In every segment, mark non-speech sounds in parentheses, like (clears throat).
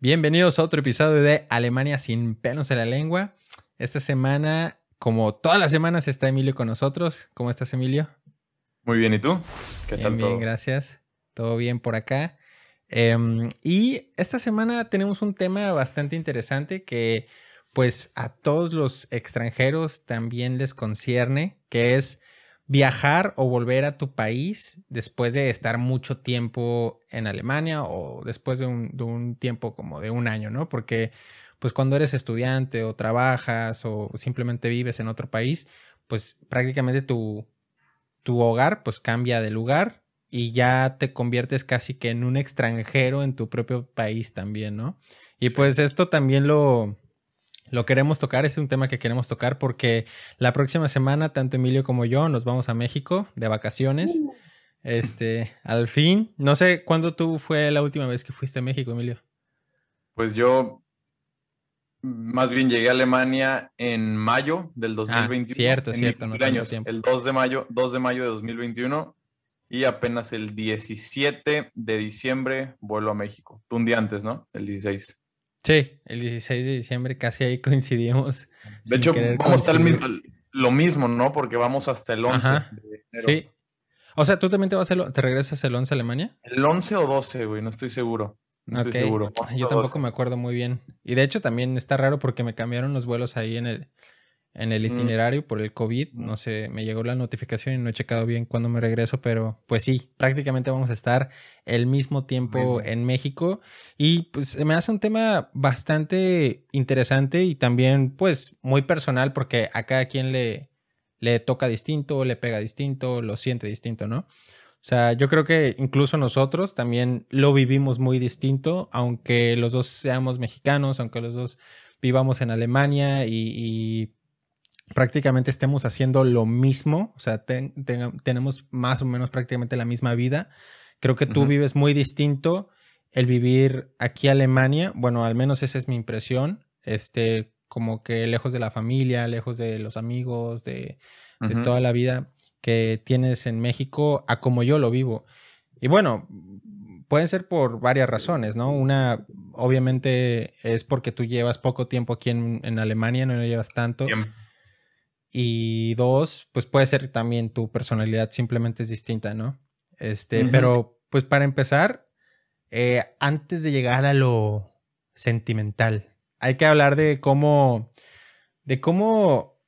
Bienvenidos a otro episodio de Alemania sin pelos en la lengua. Esta semana, como todas las semanas, está Emilio con nosotros. ¿Cómo estás, Emilio? Muy bien, ¿y tú? ¿Qué bien, tal todo? Bien, gracias. Todo bien por acá. Um, y esta semana tenemos un tema bastante interesante que pues a todos los extranjeros también les concierne, que es viajar o volver a tu país después de estar mucho tiempo en Alemania o después de un, tiempo como de un año, ¿no? Porque pues cuando eres estudiante o trabajas o simplemente vives en otro país, pues prácticamente tu, tu hogar pues cambia de lugar y ya te conviertes casi que en un extranjero en tu propio país también, ¿no? Y pues esto también lo, lo queremos tocar, es un tema que queremos tocar porque la próxima semana tanto Emilio como yo nos vamos a México de vacaciones. Uh. Este, al fin, no sé cuándo tú fue la última vez que fuiste a México, Emilio. Pues yo más bien llegué a Alemania en mayo del 2021. Ah, cierto, cierto, no el 2 de mayo, 2 de mayo de 2021 y apenas el 17 de diciembre vuelo a México. Tú un día antes, ¿no? El 16. Sí, el 16 de diciembre casi ahí (laughs) coincidimos. De hecho, vamos a estar lo mismo, ¿no? Porque vamos hasta el 11 de enero. Sí. O sea, ¿tú también te vas te regresas el 11 a Alemania? El 11 o 12, güey, no estoy seguro. No estoy seguro. Yo tampoco me acuerdo muy bien. Y de hecho también está raro porque me cambiaron los vuelos ahí en el, en el mm. itinerario por el COVID. No sé, me llegó la notificación y no he checado bien cuándo me regreso, pero pues sí, prácticamente vamos a estar el mismo tiempo en México. Y pues me hace un tema bastante interesante y también pues muy personal porque a cada quien le, le toca distinto, le pega distinto, lo siente distinto, ¿no? O sea, yo creo que incluso nosotros también lo vivimos muy distinto, aunque los dos seamos mexicanos, aunque los dos vivamos en Alemania y prácticamente estemos haciendo lo mismo, o sea, tenemos más o menos prácticamente la misma vida. Creo que tú vives muy distinto el vivir aquí en Alemania, bueno, al menos esa es mi impresión, este, como que lejos de la familia, lejos de los amigos, de, toda la vida que tienes en México, a como yo lo vivo. Y bueno, pueden ser por varias razones, ¿no? Una, obviamente, es porque tú llevas poco tiempo aquí en, Alemania, no llevas tanto. Y dos, pues puede ser también tu personalidad simplemente es distinta, ¿no? Este, pero pues para empezar, eh, antes de llegar a lo sentimental, hay que hablar de cómo, de cómo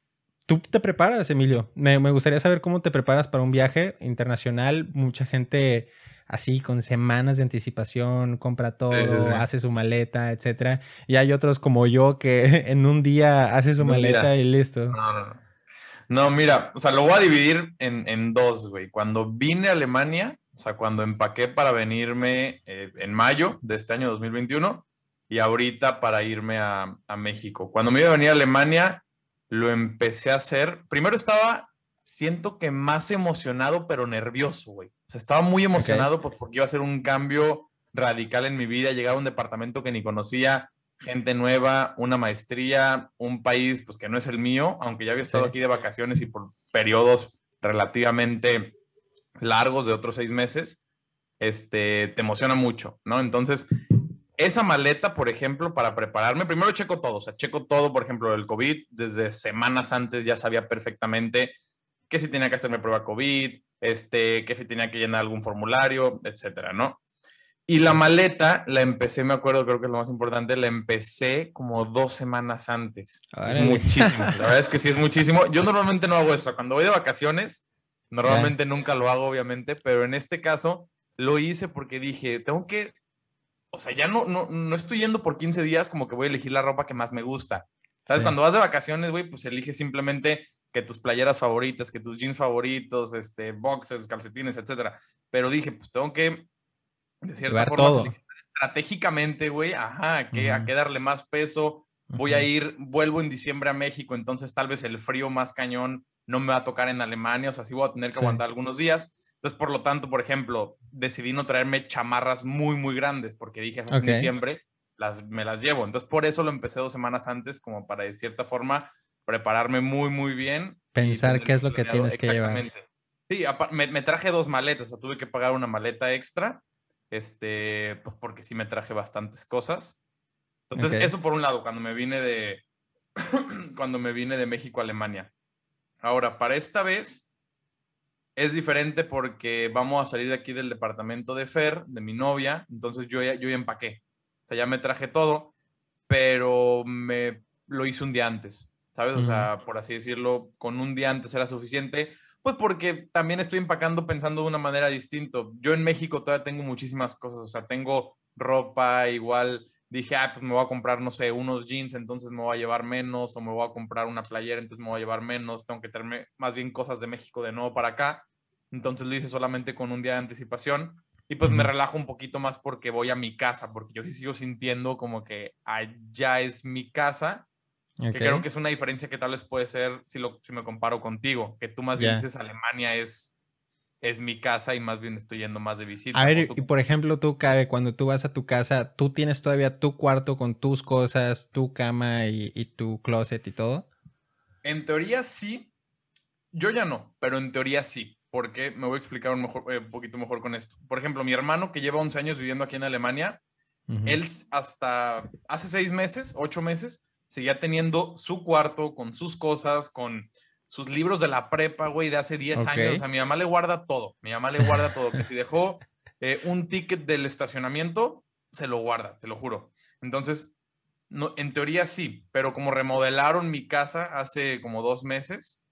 tú te preparas, Emilio. Me, gustaría saber cómo te preparas para un viaje internacional. Mucha gente así con semanas de anticipación, compra todo, hace su maleta, etcétera. Y hay otros como yo que (laughs) en un día hace su maleta y listo. No, no, no. Mira, o sea, lo voy a dividir en, dos, güey. Cuando vine a Alemania, o sea, cuando empaqué para venirme eh, en mayo de este año 2021 y ahorita para irme a, México. Cuando me iba a venir a Alemania, lo empecé a hacer. Primero estaba, siento que más emocionado, pero nervioso, güey. O sea, estaba muy emocionado porque iba a ser un cambio radical en mi vida, llegar a un departamento que ni conocía, gente nueva, una maestría, un país pues que no es el mío, aunque ya había estado aquí de vacaciones y por periodos relativamente largos de otros seis meses, este, te emociona mucho, ¿no? Entonces, esa maleta, por ejemplo, para prepararme, primero checo todo, o sea, checo todo, por ejemplo, el COVID, desde semanas antes ya sabía perfectamente que si tenía que hacerme prueba COVID, este, que si tenía que llenar algún formulario, etcétera, ¿no? Y la maleta la empecé, me acuerdo, creo que es lo más importante, la empecé como dos semanas antes. Es muchísimo. La verdad es que sí es muchísimo. Yo (laughs) normalmente no hago eso. Cuando voy de vacaciones, normalmente nunca lo hago, obviamente, pero en este caso lo hice porque dije, tengo que, o sea, ya no, no, no estoy yendo por 15 días como que voy a elegir la ropa que más me gusta. ¿Sabes? Cuando vas de vacaciones, güey, pues eliges simplemente que tus playeras favoritas, que tus jeans favoritos, este, boxers, calcetines, etcétera. Pero dije, pues tengo que de cierta forma, estratégicamente, güey, ajá, que, a qué darle más peso. Voy a ir, vuelvo en diciembre a México, entonces tal vez el frío más cañón no me va a tocar en Alemania, o sea, sí voy a tener que aguantar algunos días. Entonces, por lo tanto, por ejemplo, decidí no traerme chamarras muy, muy grandes, porque dije, en diciembre las, me las llevo. Entonces, por eso lo empecé dos semanas antes, como para, de cierta forma, prepararme muy, muy bien. Pensar qué es lo que tienes que llevar. Sí, me, me, traje dos maletas, o sea, tuve que pagar una maleta extra este, pues porque sí me traje bastantes cosas. Entonces, eso por un lado, cuando me vine de, (clears throat) cuando me vine de México a Alemania. Ahora, para esta vez es diferente porque vamos a salir de aquí del departamento de Fer, de mi novia, entonces yo ya, yo ya empaqué. O sea, ya me traje todo, pero me lo hice un día antes, ¿sabes? O sea, por así decirlo, con un día antes era suficiente, pues porque también estoy empacando pensando de una manera distinta. Yo en México todavía tengo muchísimas cosas, o sea, tengo ropa igual dije, ah, pues me voy a comprar, no sé, unos jeans, entonces me voy a llevar menos, o me voy a comprar una playera, entonces me voy a llevar menos, tengo que traerme más bien cosas de México de nuevo para acá. Entonces lo hice solamente con un día de anticipación y pues me relajo un poquito más porque voy a mi casa, porque yo sí sigo sintiendo como que allá es mi casa, que creo que es una diferencia que tal vez puede ser si, lo, si me comparo contigo, que tú más bien dices Alemania es es mi casa y más bien estoy yendo más de visita. A ver, y por ejemplo, tú, Cabe, cuando tú vas a tu casa, ¿tú tienes todavía tu cuarto con tus cosas, tu cama y, tu closet y todo? En teoría sí. Yo ya no, pero en teoría sí. Porque me voy a explicar un, mejor, eh, poquito mejor con esto. Por ejemplo, mi hermano que lleva 11 años viviendo aquí en Alemania, él hasta hace seis meses, ocho meses, seguía teniendo su cuarto con sus cosas, con sus libros de la prepa, güey, de hace 10 años. a mi mamá le guarda todo. Mi mamá le guarda todo. Que si dejó eh, un ticket del estacionamiento, se lo guarda, te lo juro. Entonces, no, en teoría sí, pero como remodelaron mi casa hace como dos meses,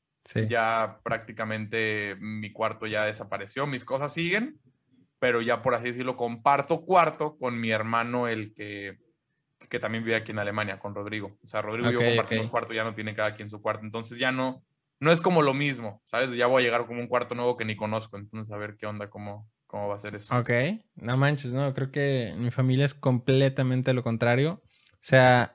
ya prácticamente mi cuarto ya desapareció. Mis cosas siguen, pero ya por así decirlo, comparto cuarto con mi hermano, el que que también vive aquí en Alemania, con Rodrigo. O sea, Rodrigo y yo compartimos cuarto, ya no tiene cada quien su cuarto. Entonces ya no, no es como lo mismo, ¿sabes? Ya voy a llegar como un cuarto nuevo que ni conozco, entonces a ver qué onda, cómo, cómo va a ser eso. Ok, no manches, no, creo que mi familia es completamente lo contrario. O sea,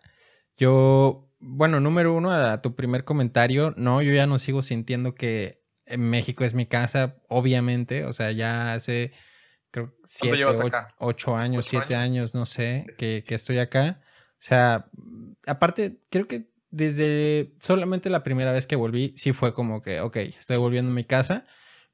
yo, bueno, número uno, a tu primer comentario, no, yo ya no sigo sintiendo que México es mi casa, obviamente, o sea, ya hace, creo, siete, ocho, ocho, años, siete años? no sé, que, que estoy acá. O sea, aparte, creo que desde solamente la primera vez que volví, sí fue como que, ok, estoy volviendo a mi casa,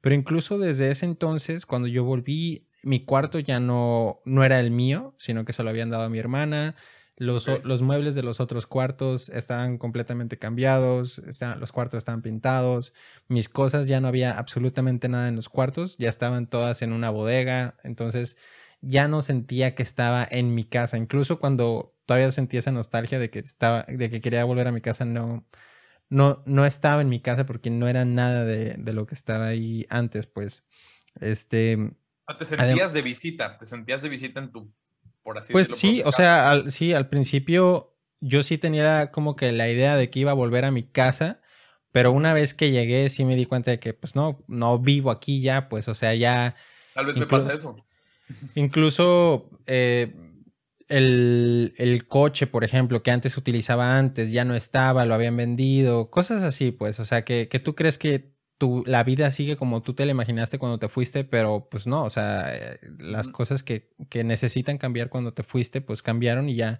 pero incluso desde ese entonces, cuando yo volví, mi cuarto ya no, no era el mío, sino que se lo habían dado a mi hermana. Los, los muebles de los otros cuartos estaban completamente cambiados, los cuartos estaban pintados, mis cosas ya no había absolutamente nada en los cuartos, ya estaban todas en una bodega, entonces ya no sentía que estaba en mi casa. Incluso cuando todavía sentía esa nostalgia de que estaba, de que quería volver a mi casa, no, no, no estaba en mi casa porque no era nada de, lo que estaba ahí antes, pues. Este. Te sentías de visita, te sentías de visita en tu, por así pues decirlo. Sí, o sea, al, sí, al principio yo sí tenía como que la idea de que iba a volver a mi casa, pero una vez que llegué sí me di cuenta de que pues no, no vivo aquí ya, pues, o sea, ya... Tal vez me pasa eso. (laughs) Incluso eh, el, coche, por ejemplo, que antes utilizaba antes, ya no estaba, lo habían vendido, cosas así, pues, o sea, que, tú crees que tu, la vida sigue como tú te la imaginaste cuando te fuiste, pero pues no, o sea, eh, las cosas que, necesitan cambiar cuando te fuiste, pues cambiaron y ya,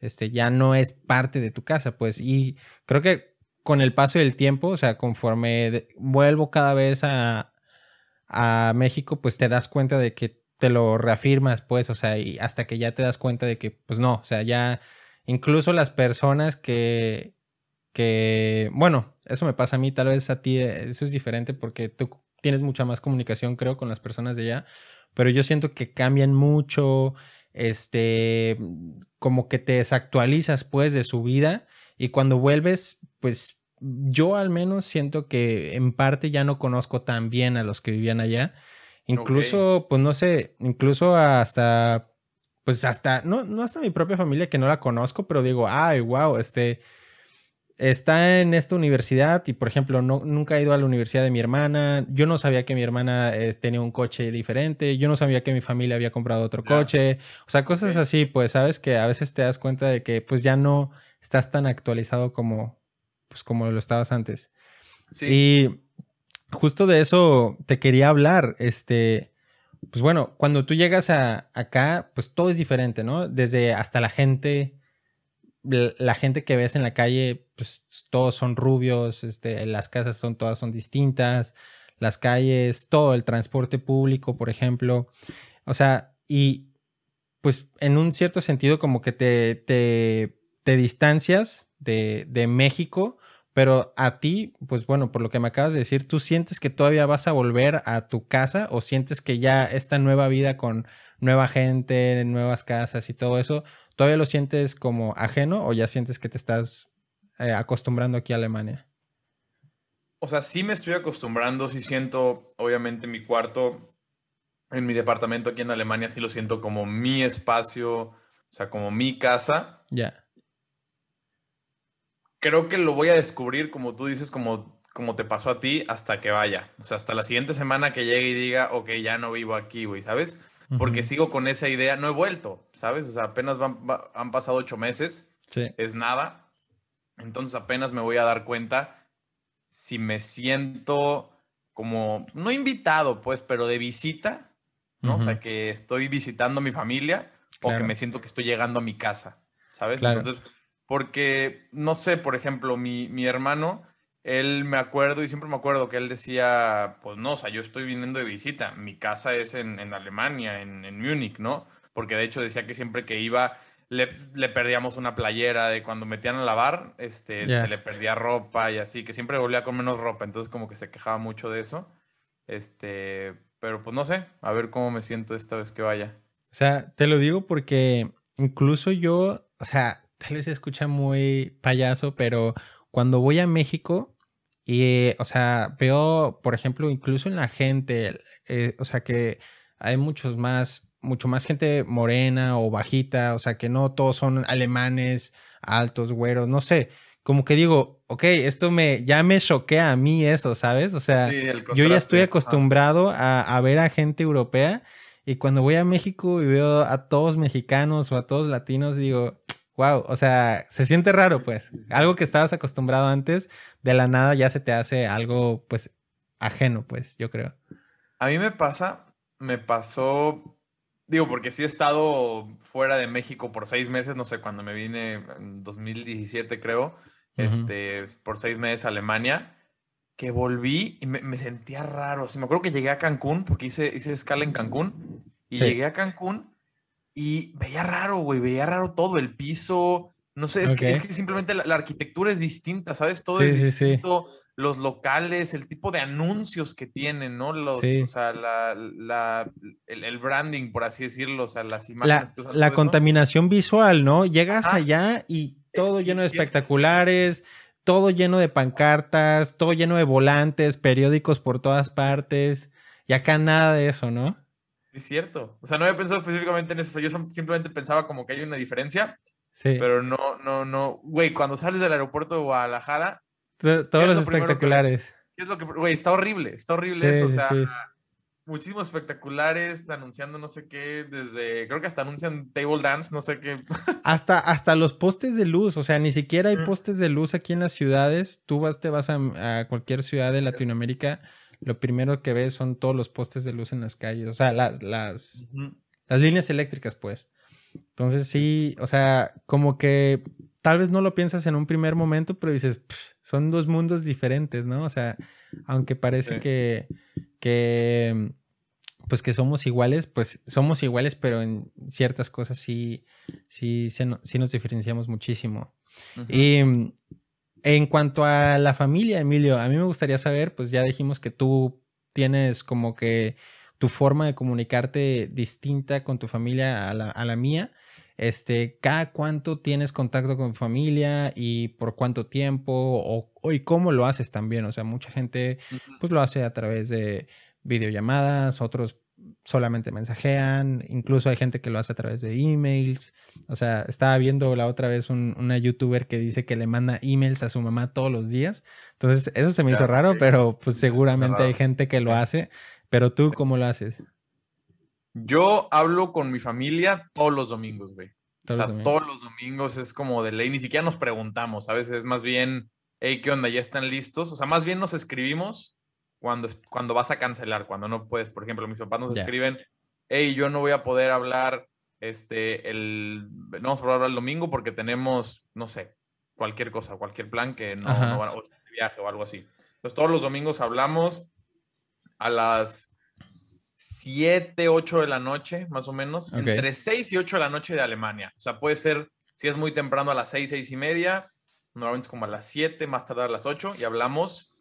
este, ya no es parte de tu casa, pues, y creo que con el paso del tiempo, o sea, conforme vuelvo cada vez a, a México, pues te das cuenta de que te lo reafirmas, pues, o sea, y hasta que ya te das cuenta de que, pues no, o sea, ya incluso las personas que, que, bueno, eso me pasa a mí, tal vez a ti eh, eso es diferente porque tú tienes mucha más comunicación, creo, con las personas de allá, pero yo siento que cambian mucho, este, como que te desactualizas, pues, de su vida y cuando vuelves, pues, yo al menos siento que en parte ya no conozco tan bien a los que vivían allá. Incluso, pues no sé, incluso hasta, pues hasta, no, no hasta mi propia familia que no la conozco, pero digo, ay, wow, este, está en esta universidad y, por ejemplo, no, nunca he ido a la universidad de mi hermana. Yo no sabía que mi hermana eh, tenía un coche diferente. Yo no sabía que mi familia había comprado otro coche. O sea, cosas así, pues, sabes que a veces te das cuenta de que, pues, ya no estás tan actualizado como, pues, como lo estabas antes. Sí. Y justo de eso te quería hablar. Este, pues bueno, cuando tú llegas a, acá, pues todo es diferente, ¿no? Desde hasta la gente, la gente que ves en la calle, pues todos son rubios, este, las casas son todas son distintas, las calles, todo el transporte público, por ejemplo. O sea, y pues en un cierto sentido como que te, te, te distancias de, de, México, pero a ti, pues bueno, por lo que me acabas de decir, ¿tú sientes que todavía vas a volver a tu casa o sientes que ya esta nueva vida con nueva gente, nuevas casas y todo eso, todavía lo sientes como ajeno o ya sientes que te estás eh, acostumbrando aquí a Alemania? O sea, sí me estoy acostumbrando, sí siento, obviamente, mi cuarto en mi departamento aquí en Alemania, sí lo siento como mi espacio, o sea, como mi casa. Ya. Creo que lo voy a descubrir, como tú dices, como, como te pasó a ti, hasta que vaya. O sea, hasta la siguiente semana que llegue y diga, ok, ya no vivo aquí, güey, ¿sabes? Porque sigo con esa idea, no he vuelto, ¿sabes? O sea, apenas han pasado ocho meses, sí. es nada. Entonces apenas me voy a dar cuenta si me siento como, no invitado, pues, pero de visita, ¿no? O sea, que estoy visitando a mi familia o que me siento que estoy llegando a mi casa, ¿sabes? Entonces, porque, no sé, por ejemplo, mi, mi hermano, él me acuerdo y siempre me acuerdo que él decía, pues no, o sea, yo estoy viniendo de visita, mi casa es en, en Alemania, en, en Múnich, ¿no? Porque de hecho decía que siempre que iba le, le, perdíamos una playera de cuando metían a lavar, este, se le perdía ropa y así, que siempre volvía con menos ropa, entonces como que se quejaba mucho de eso. Este, pero pues no sé, a ver cómo me siento esta vez que vaya. O sea, te lo digo porque incluso yo, o sea, tal vez se escucha muy payaso, pero cuando voy a México y, o sea, veo, por ejemplo, incluso en la gente, eh, o sea, que hay muchos más mucho más gente morena o bajita, o sea, que no todos son alemanes, altos, güeros, no sé, como que digo, ok, esto me, ya me choquea a mí eso, ¿sabes? O sea, yo ya estoy acostumbrado a, a, ver a gente europea y cuando voy a México y veo a todos mexicanos o a todos latinos, digo, wow, o sea, se siente raro, pues, algo que estabas acostumbrado antes, de la nada ya se te hace algo, pues, ajeno, pues, yo creo. A mí me pasa, me pasó Digo, porque sí he estado fuera de México por seis meses, no sé, cuando me vine en 2017 creo, este, por seis meses a Alemania, que volví y me, sentía raro. Sí, me acuerdo que llegué a Cancún, porque hice, hice escala en Cancún, y llegué a Cancún y veía raro, güey, veía raro todo, el piso, no sé, es, que, simplemente la, arquitectura es distinta, ¿sabes? Todo es distinto los locales, el tipo de anuncios que tienen, ¿no? Los, O sea, la, el, branding, por así decirlo, o sea, las imágenes. La, la contaminación visual, ¿no? Llegas allá y todo lleno de espectaculares, todo lleno de pancartas, todo lleno de volantes, periódicos por todas partes, y acá nada de eso, ¿no? Es cierto. O sea, no había pensado específicamente en eso. yo simplemente pensaba como que hay una diferencia. Sí. Pero no, no, no. Güey, cuando sales del aeropuerto de Guadalajara, todos los espectaculares. ¿Qué es lo que, güey, está horrible, está horrible eso, o sea, muchísimos espectaculares anunciando no sé qué, desde, creo que hasta anuncian table dance, no sé qué. (laughs) Hasta, hasta los postes de luz, o sea, ni siquiera hay postes de luz aquí en las ciudades, tú vas, te vas a, cualquier ciudad de Latinoamérica, lo primero que ves son todos los postes de luz en las calles, o sea, las, las, las líneas eléctricas, pues. Entonces sí, o sea, como que tal vez no lo piensas en un primer momento, pero dices, son dos mundos diferentes, ¿no? O sea, aunque parece que, que, pues que somos iguales, pues somos iguales, pero en ciertas cosas sí, sí, sí nos diferenciamos muchísimo. Y en cuanto a la familia, Emilio, a mí me gustaría saber, pues ya dijimos que tú tienes como que tu forma de comunicarte distinta con tu familia a la, a la mía. Este, cada cuánto tienes contacto con familia y por cuánto tiempo o, y cómo lo haces también. O sea, mucha gente pues lo hace a través de videollamadas, otros solamente mensajean, incluso hay gente que lo hace a través de emails. O sea, estaba viendo la otra vez una youtuber que dice que le manda emails a su mamá todos los días. Entonces, eso se me hizo raro, pero pues seguramente hay gente que lo hace. Pero tú, ¿cómo lo haces? Yo hablo con mi familia todos los domingos, güey. o sea, todos los domingos es como de ley, ni siquiera nos preguntamos, a veces es más bien, hey, ¿qué onda? ¿Ya están listos? O sea, más bien nos escribimos cuando, cuando vas a cancelar, cuando no puedes. Por ejemplo, mis papás nos escriben, hey, yo no voy a poder hablar este, el, no vamos a poder hablar el domingo porque tenemos, no sé, cualquier cosa, cualquier plan que no, no van a, o viaje o algo así. Entonces, todos los domingos hablamos a las 7, 8 de la noche, más o menos. Entre 6 y 8 de la noche de Alemania. O sea, puede ser, si es muy temprano, a las 6, 6 y media. Normalmente es como a las 7, más tarde a las 8. Y hablamos,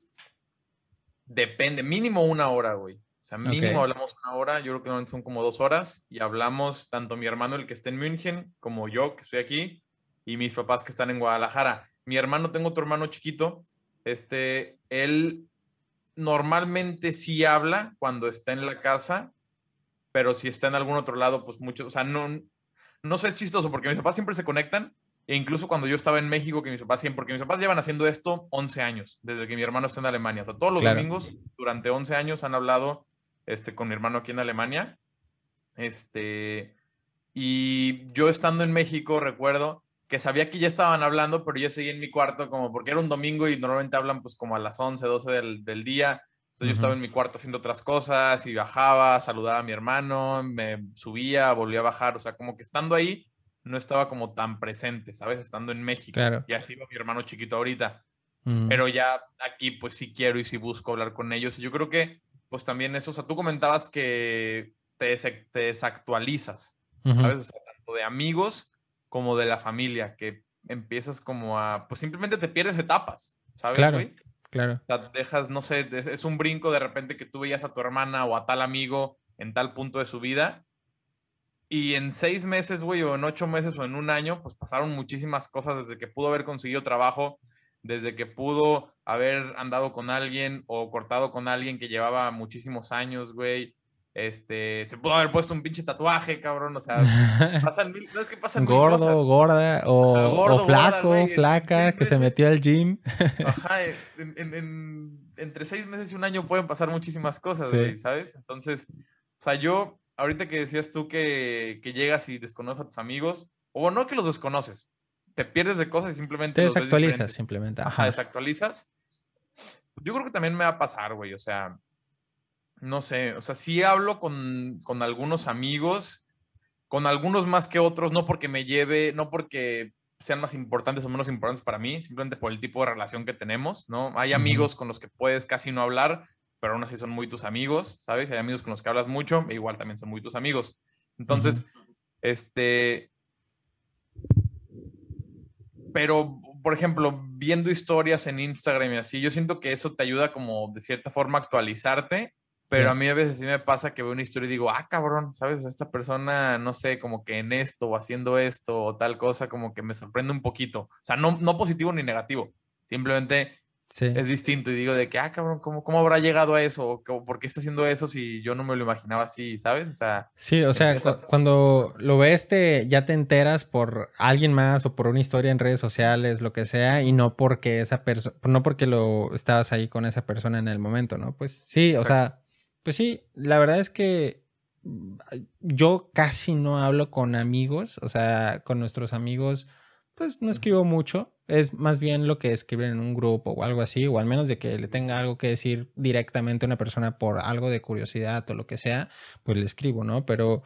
depende, mínimo una hora, güey. O sea, mínimo hablamos una hora. Yo creo que normalmente son como dos horas. Y hablamos tanto mi hermano, el que está en München, como yo, que estoy aquí, y mis papás que están en Guadalajara. Mi hermano, tengo otro hermano chiquito. Este, él normalmente sí habla cuando está en la casa, pero si está en algún otro lado, pues mucho, o sea, no, no sé, es chistoso porque mis papás siempre se conectan, e incluso cuando yo estaba en México, que mis papás siempre, porque mis papás llevan haciendo esto 11 años, desde que mi hermano está en Alemania, o sea, todos los domingos, durante 11 años han hablado este, con mi hermano aquí en Alemania, este, y yo estando en México, recuerdo que sabía que ya estaban hablando, pero yo seguía en mi cuarto como porque era un domingo y normalmente hablan pues como a las 11, 12 del, del día. Entonces yo estaba en mi cuarto haciendo otras cosas y bajaba, saludaba a mi hermano, me subía, volvía a bajar, o sea, como que estando ahí no estaba como tan presente, ¿sabes? Estando en México. Claro. Y así va mi hermano chiquito ahorita. Mm. Pero ya aquí pues sí quiero y sí busco hablar con ellos. Yo creo que pues también eso, o sea, tú comentabas que te, te desactualizas, ¿sabes? O sea, tanto de amigos como de la familia, que empiezas como a, pues simplemente te pierdes etapas, ¿sabes? Claro, claro. O sea, dejas, no sé, es, un brinco de repente que tú veías a tu hermana o a tal amigo en tal punto de su vida. Y en seis meses, güey, o en ocho meses o en un año, pues pasaron muchísimas cosas desde que pudo haber conseguido trabajo, desde que pudo haber andado con alguien o cortado con alguien que llevaba muchísimos años, güey, este, se pudo haber puesto un pinche tatuaje, cabrón. O sea, (laughs) pasan mil, no es que pasan Gordo, gorda, o, flaco, flaca, que se metió al gym. (laughs) Ajá, en, entre seis meses y un año pueden pasar muchísimas cosas, güey, ¿sabes? Entonces, o sea, yo, ahorita que decías tú que, que, llegas y desconoces a tus amigos, o no que los desconoces, te pierdes de cosas y simplemente. Te desactualizas, simplemente. Ajá, desactualizas. Yo creo que también me va a pasar, güey, o sea no sé, o sea, sí hablo con, algunos amigos, con algunos más que otros, no porque me lleve, no porque sean más importantes o menos importantes para mí, simplemente por el tipo de relación que tenemos, ¿no? Hay amigos con los que puedes casi no hablar, pero aún así son muy tus amigos, ¿sabes? Hay amigos con los que hablas mucho, e igual también son muy tus amigos. Entonces, este... Pero, por ejemplo, viendo historias en Instagram y así, yo siento que eso te ayuda como de cierta forma a actualizarte pero a mí a veces sí me pasa que veo una historia y digo, ah, cabrón, ¿sabes? Esta persona, no sé, como que en esto o haciendo esto o tal cosa, como que me sorprende un poquito. O sea, no, no positivo ni negativo. Simplemente es distinto y digo de que, ah, cabrón, ¿cómo, cómo habrá llegado a eso? ¿Por qué está haciendo eso si yo no me lo imaginaba así, ¿sabes? O sea... Sí, o sea, cuando lo ves, te, ya te enteras por alguien más o por una historia en redes sociales, lo que sea, y no porque esa persona, no porque lo estabas ahí con esa persona en el momento, ¿no? Pues sí, o sea pues sí, la verdad es que mm, yo casi no hablo con amigos, o sea, con nuestros amigos, pues no escribo mucho. Es más bien lo que escriben en un grupo o algo así, o al menos de que le tenga algo que decir directamente a una persona por algo de curiosidad o lo que sea, pues le escribo, ¿no? Pero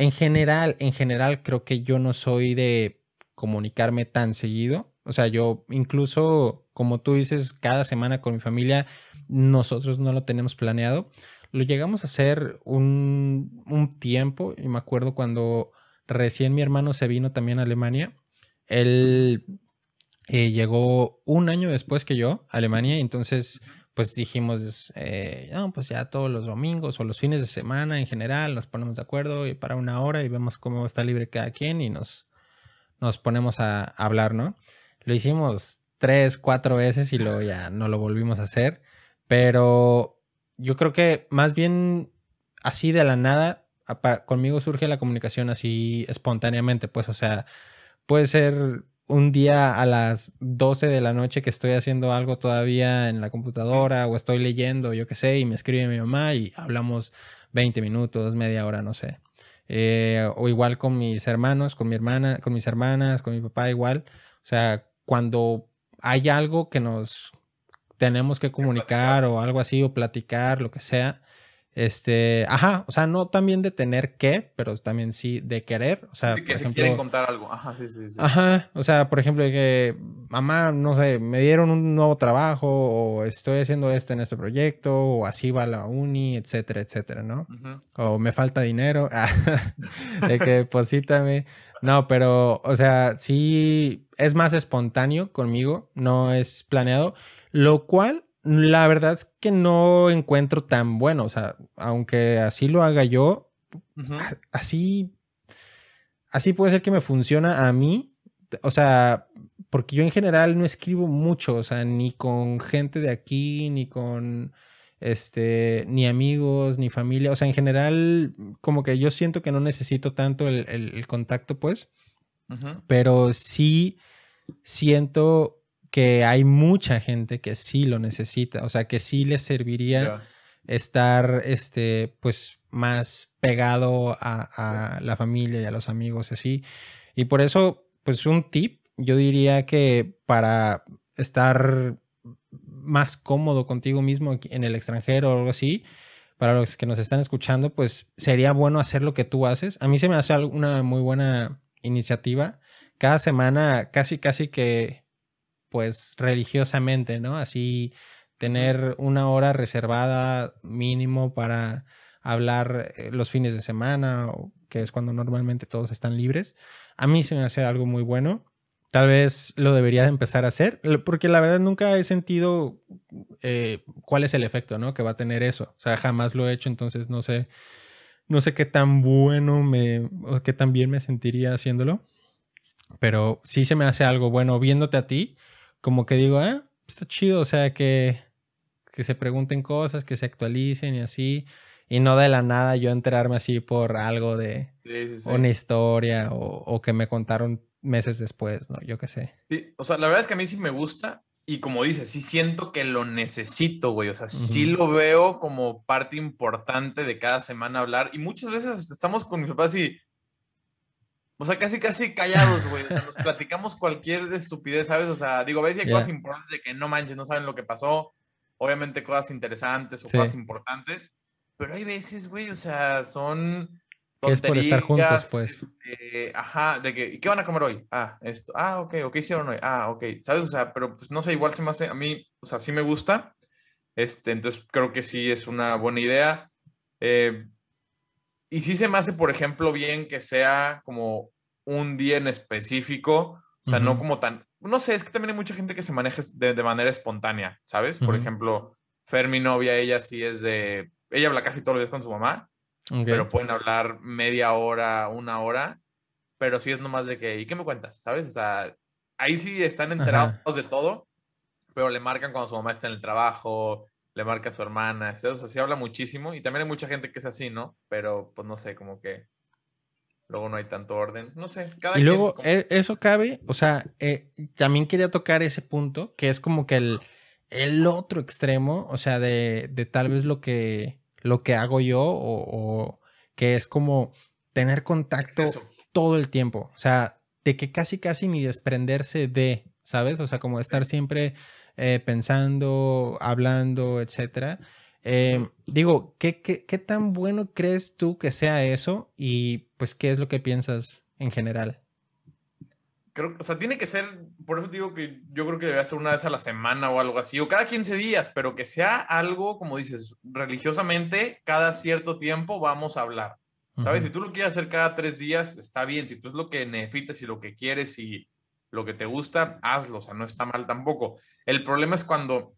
en general, en general creo que yo no soy de comunicarme tan seguido. O sea, yo incluso, como tú dices, cada semana con mi familia, nosotros no lo tenemos planeado. Lo llegamos a hacer un, un tiempo y me acuerdo cuando recién mi hermano se vino también a Alemania. Él eh, llegó un año después que yo a Alemania entonces pues dijimos, eh, no, pues ya todos los domingos o los fines de semana en general nos ponemos de acuerdo y para una hora y vemos cómo está libre cada quien y nos, nos ponemos a, hablar, ¿no? Lo hicimos tres, cuatro veces y luego ya no lo volvimos a hacer, pero yo creo que más bien así de la nada, conmigo surge la comunicación así espontáneamente, pues, o sea, puede ser un día a las 12 de la noche que estoy haciendo algo todavía en la computadora o estoy leyendo, yo qué sé, y me escribe mi mamá y hablamos 20 minutos, media hora, no sé. Eh, o igual con mis hermanos, con mi hermana, con mis hermanas, con mi papá igual. O sea, cuando hay algo que nos, tenemos que comunicar o algo así, o platicar, lo que sea. Este, ajá, o sea, no también de tener que, pero también sí de querer. O sea, sí, que quieren contar algo. Ajá, sí, sí, sí. Ajá, o sea, por ejemplo, que mamá, no sé, me dieron un nuevo trabajo o estoy haciendo esto en este proyecto o así va la uni, etcétera, etcétera, ¿no? O me falta dinero, (laughs) de que deposítame. No, pero, o sea, sí es más espontáneo conmigo, no es planeado, lo cual la verdad es que no encuentro tan bueno, o sea, aunque así lo haga yo, así, así puede ser que me funciona a mí, o sea, porque yo en general no escribo mucho, o sea, ni con gente de aquí, ni con este, ni amigos, ni familia. O sea, en general, como que yo siento que no necesito tanto el, contacto, pues. Pero sí siento que hay mucha gente que sí lo necesita. O sea, que sí les serviría estar, este, pues, más pegado a, a, la familia y a los amigos, así. Y por eso, pues, un tip, yo diría que para estar más cómodo contigo mismo en el extranjero o algo así, para los que nos están escuchando, pues sería bueno hacer lo que tú haces. A mí se me hace una muy buena iniciativa. Cada semana, casi, casi que, pues religiosamente, ¿no? Así tener una hora reservada mínimo para hablar eh, los fines de semana, que es cuando normalmente todos están libres. A mí se me hace algo muy bueno. Tal vez lo debería de empezar a hacer, porque la verdad nunca he sentido eh, cuál es el efecto, ¿no? Que va a tener eso. O sea, jamás lo he hecho, entonces no sé, no sé qué tan bueno me, o qué tan bien me sentiría haciéndolo. Pero sí se me hace algo bueno viéndote a ti, como que digo, ah, está chido, o sea, que, que se pregunten cosas, que se actualicen y así. Y no de la nada yo enterarme así por algo de una historia o, o que me contaron meses después, ¿no? Yo qué sé. Sí, o sea, la verdad es que a mí sí me gusta y como dices, sí siento que lo necesito, güey. O sea, sí lo veo como parte importante de cada semana hablar y muchas veces estamos con mis papás y, o sea, casi, casi callados, güey. O sea, nos platicamos cualquier estupidez, ¿sabes? O sea, digo, a veces hay cosas importantes de que no manches, no saben lo que pasó. Obviamente cosas interesantes o cosas importantes. Pero hay veces, güey, o sea, son que es por estar juntos, pues. Este, ajá, de que, ¿qué van a comer hoy? Ah, esto. Ah, ok, ¿o qué hicieron hoy? Ah, ok, ¿sabes? O sea, pero pues no sé, igual se me hace, a mí, o sea, sí me gusta. Este, entonces creo que sí es una buena idea. Eh, y sí se me hace, por ejemplo, bien que sea como un día en específico, o sea, no como tan, no sé, es que también hay mucha gente que se maneja de, de manera espontánea, ¿sabes? Por ejemplo, Fer, mi novia, ella sí es de, ella habla casi todos los días con su mamá, pero pueden hablar media hora, una hora, pero sí es nomás de que, ¿y qué me cuentas? ¿Sabes? O sea, ahí sí están enterados de todo, pero le marcan cuando su mamá está en el trabajo, le marca a su hermana, o sea, sí habla muchísimo y también hay mucha gente que es así, ¿no? Pero pues no sé, como que luego no hay tanto orden, no sé. Cada y luego e, eso cabe, o sea, eh, también quería tocar ese punto, que es como que el, el otro extremo, o sea, de, de tal vez lo que lo que hago yo o, que es como tener contacto todo el tiempo. O sea, de que casi, casi ni desprenderse de, ¿sabes? O sea, como estar siempre eh, pensando, hablando, etcétera. Em, digo, ¿qué, ¿qué, qué, tan bueno crees tú que sea eso? Y pues, ¿qué es lo que piensas en general? o sea, tiene que ser, por eso digo que yo creo que debería ser una vez a la semana o algo así, o cada 15 días, pero que sea algo, como dices, religiosamente, cada cierto tiempo vamos a hablar. ¿Sabes? Si tú lo quieres hacer cada tres días, está bien. Si tú es lo que necesitas y lo que quieres y lo que te gusta, hazlo. O sea, no está mal tampoco. El problema es cuando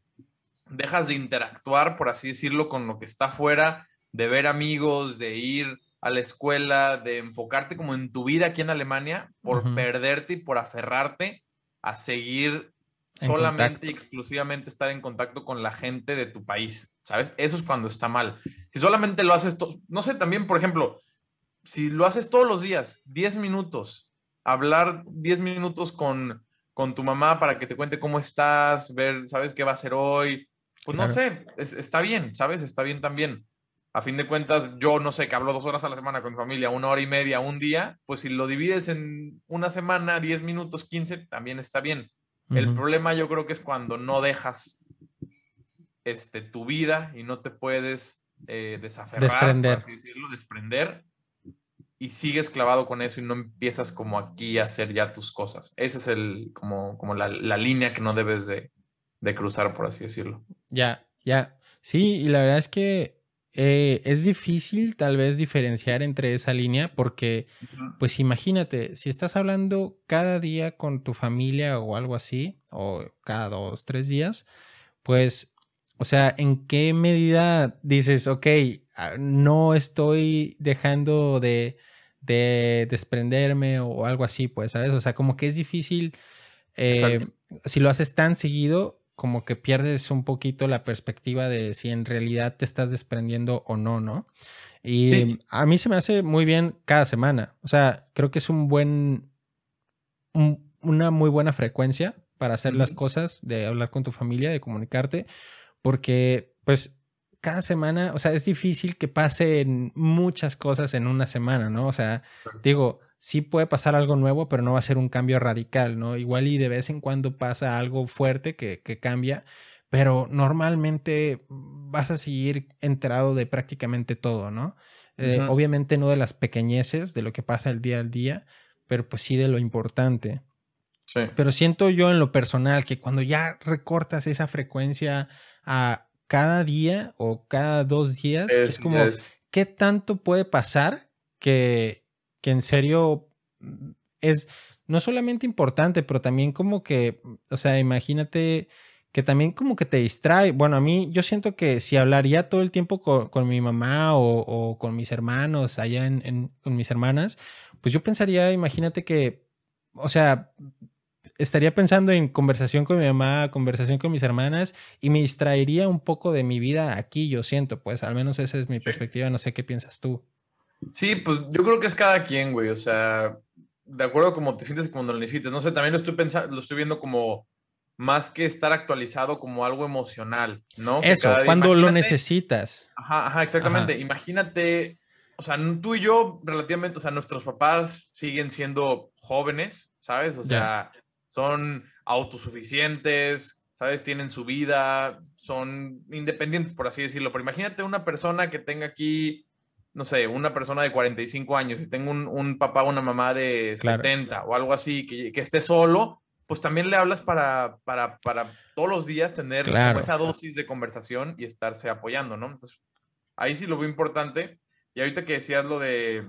dejas de interactuar, por así decirlo, con lo que está afuera, de ver amigos, de ir a la escuela, de enfocarte como en tu vida aquí en Alemania, por perderte y por aferrarte a seguir solamente y exclusivamente estar en contacto con la gente de tu país, ¿sabes? Eso es cuando está mal. Si solamente lo haces, no sé, también, por ejemplo, si lo haces todos los días, 10 minutos, hablar 10 minutos con, con tu mamá para que te cuente cómo estás, ver, ¿sabes qué va a hacer hoy? Pues no sé, está bien, ¿sabes? Está bien también a fin de cuentas, yo no sé, que hablo dos horas a la semana con mi familia, una hora y media, un día, pues si lo divides en una semana, 10 minutos, 15, también está bien. El problema yo creo que es cuando no dejas este, tu vida y no te puedes eh, desaferrar, desprender. decirlo, desprender y sigues clavado con eso y no empiezas como aquí a hacer ya tus cosas. Esa es el, como, como la, la línea que no debes de, de, cruzar, por así decirlo. Ya, ya. Sí, y la verdad es que eh, es difícil tal vez diferenciar entre esa línea porque, pues imagínate, si estás hablando cada día con tu familia o algo así, o cada dos, tres días, pues, o sea, ¿en qué medida dices, ok, ah, no estoy dejando de de desprenderme o algo así, pues, ¿sabes? O sea, como que es difícil, eh, si lo haces tan seguido, como que pierdes un poquito la perspectiva de si en realidad te estás desprendiendo o no, ¿no? Y a mí se me hace muy bien cada semana. O sea, creo que es un buen, una muy buena frecuencia para hacer las cosas, de hablar con tu familia, de comunicarte, porque pues cada semana, o sea, es difícil que pasen muchas cosas en una semana, ¿no? O sea, digo, sí puede pasar algo nuevo, pero no va a ser un cambio radical, ¿no? Igual y de vez en cuando pasa algo fuerte que, cambia, pero normalmente vas a seguir enterado de prácticamente todo, ¿no? Eh, obviamente no de las pequeñeces, de lo que pasa el día al día, pero pues sí de lo importante. Sí. Pero siento yo en lo personal que cuando ya recortas esa frecuencia a cada día o cada dos días, es, como, ¿qué tanto puede pasar que, que en serio mm, es no solamente importante, pero también como que, o sea, imagínate que también como que te distrae. Bueno, a mí yo siento que si hablaría todo el tiempo con, mi mamá o, con mis hermanos, allá en, con mis hermanas, pues yo pensaría, imagínate que, o sea, estaría pensando en conversación con mi mamá, conversación con mis hermanas y me distraería un poco de mi vida aquí, yo siento, pues al menos esa es mi perspectiva, no sé qué piensas tú. Sí, pues yo creo que es cada quien, güey, o sea, de acuerdo como te sientes cuando lo necesites, no sé, también lo estoy pensando, lo estoy viendo como más que estar actualizado como algo emocional, ¿no? Eso, cuando lo necesitas. Ajá, ajá, exactamente. Imagínate, o sea, tú y yo relativamente, o sea, nuestros papás siguen siendo jóvenes, ¿sabes? O sea, son autosuficientes, ¿sabes? Tienen su vida, son independientes, por así decirlo. Pero imagínate una persona que tenga aquí, no sé, una persona de 45 años y tenga un, un papá o una mamá de 70 o algo así, que, que, esté solo, pues también le hablas para, para, para todos los días tener esa dosis de conversación y estarse apoyando, ¿no? Entonces, ahí sí lo veo importante. Y ahorita que decías lo de,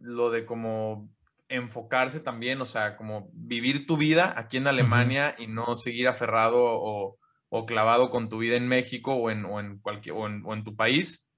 lo de como enfocarse también, o sea, como vivir tu vida aquí en Alemania y no seguir aferrado o, clavado con tu vida en México o en, o en cualquier, o en, tu país.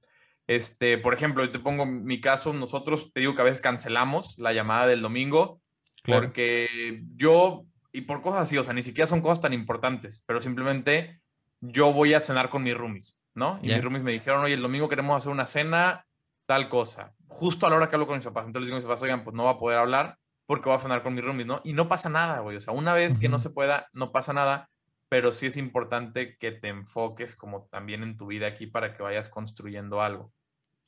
Este, por ejemplo, yo te pongo mi caso, nosotros te digo que a veces cancelamos la llamada del domingo porque yo, y por cosas así, o sea, ni siquiera son cosas tan importantes, pero simplemente yo voy a cenar con mis roomies, ¿no? Y mis roomies me dijeron, oye, el domingo queremos hacer una cena, tal cosa justo a la hora que hablo con mis papás. Entonces les digo a mis papás, oigan, pues no va a poder hablar porque va a cenar con mis roomies, ¿no? Y no pasa nada, güey. O sea, una vez que no se pueda, no pasa nada, pero sí es importante que te enfoques como también en tu vida aquí para que vayas construyendo algo.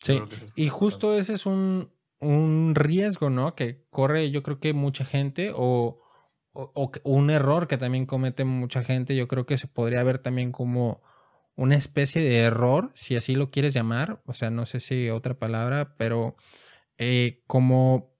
Sí, y justo ese es un, un, riesgo, ¿no? Que corre, yo creo que mucha gente o, o, o, un error que también comete mucha gente, yo creo que se podría ver también como una especie de error, si así lo quieres llamar, o sea, no sé si otra palabra, pero eh, como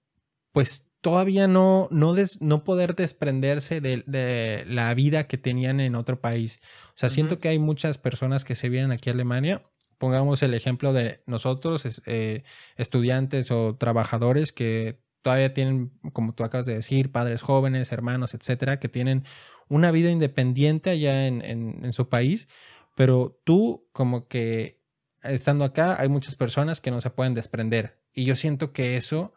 pues todavía no, no, no poder desprenderse de, la vida que tenían en otro país. O sea, siento que hay muchas personas que se vienen aquí a Alemania. Pongamos el ejemplo de nosotros, eh, estudiantes o trabajadores que todavía tienen, como tú acabas de decir, padres jóvenes, hermanos, etcétera, que tienen una vida independiente allá en, en su país, pero tú como que estando acá hay muchas personas que no se pueden desprender. Y yo siento que eso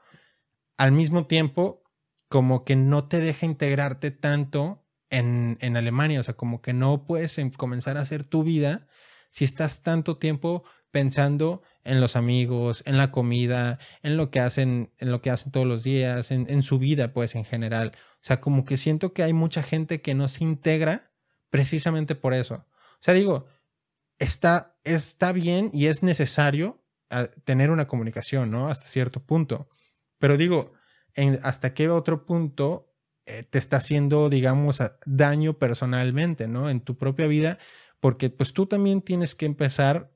al mismo tiempo como que no te deja integrarte tanto en, en Alemania. O sea, como que no puedes comenzar a hacer tu vida si estás tanto tiempo pensando en los amigos, en la comida, en lo que hacen, en lo que hacen todos los días, en, en, su vida, pues en general. O sea, como que siento que hay mucha gente que no se integra precisamente por eso. O sea, digo, está, está bien y es necesario ah, tener una comunicación, ¿no? Hasta cierto punto. Pero digo, en, ¿hasta qué otro punto eh, te está haciendo, digamos, daño personalmente, ¿no? En tu propia vida, porque pues tú también tienes que empezar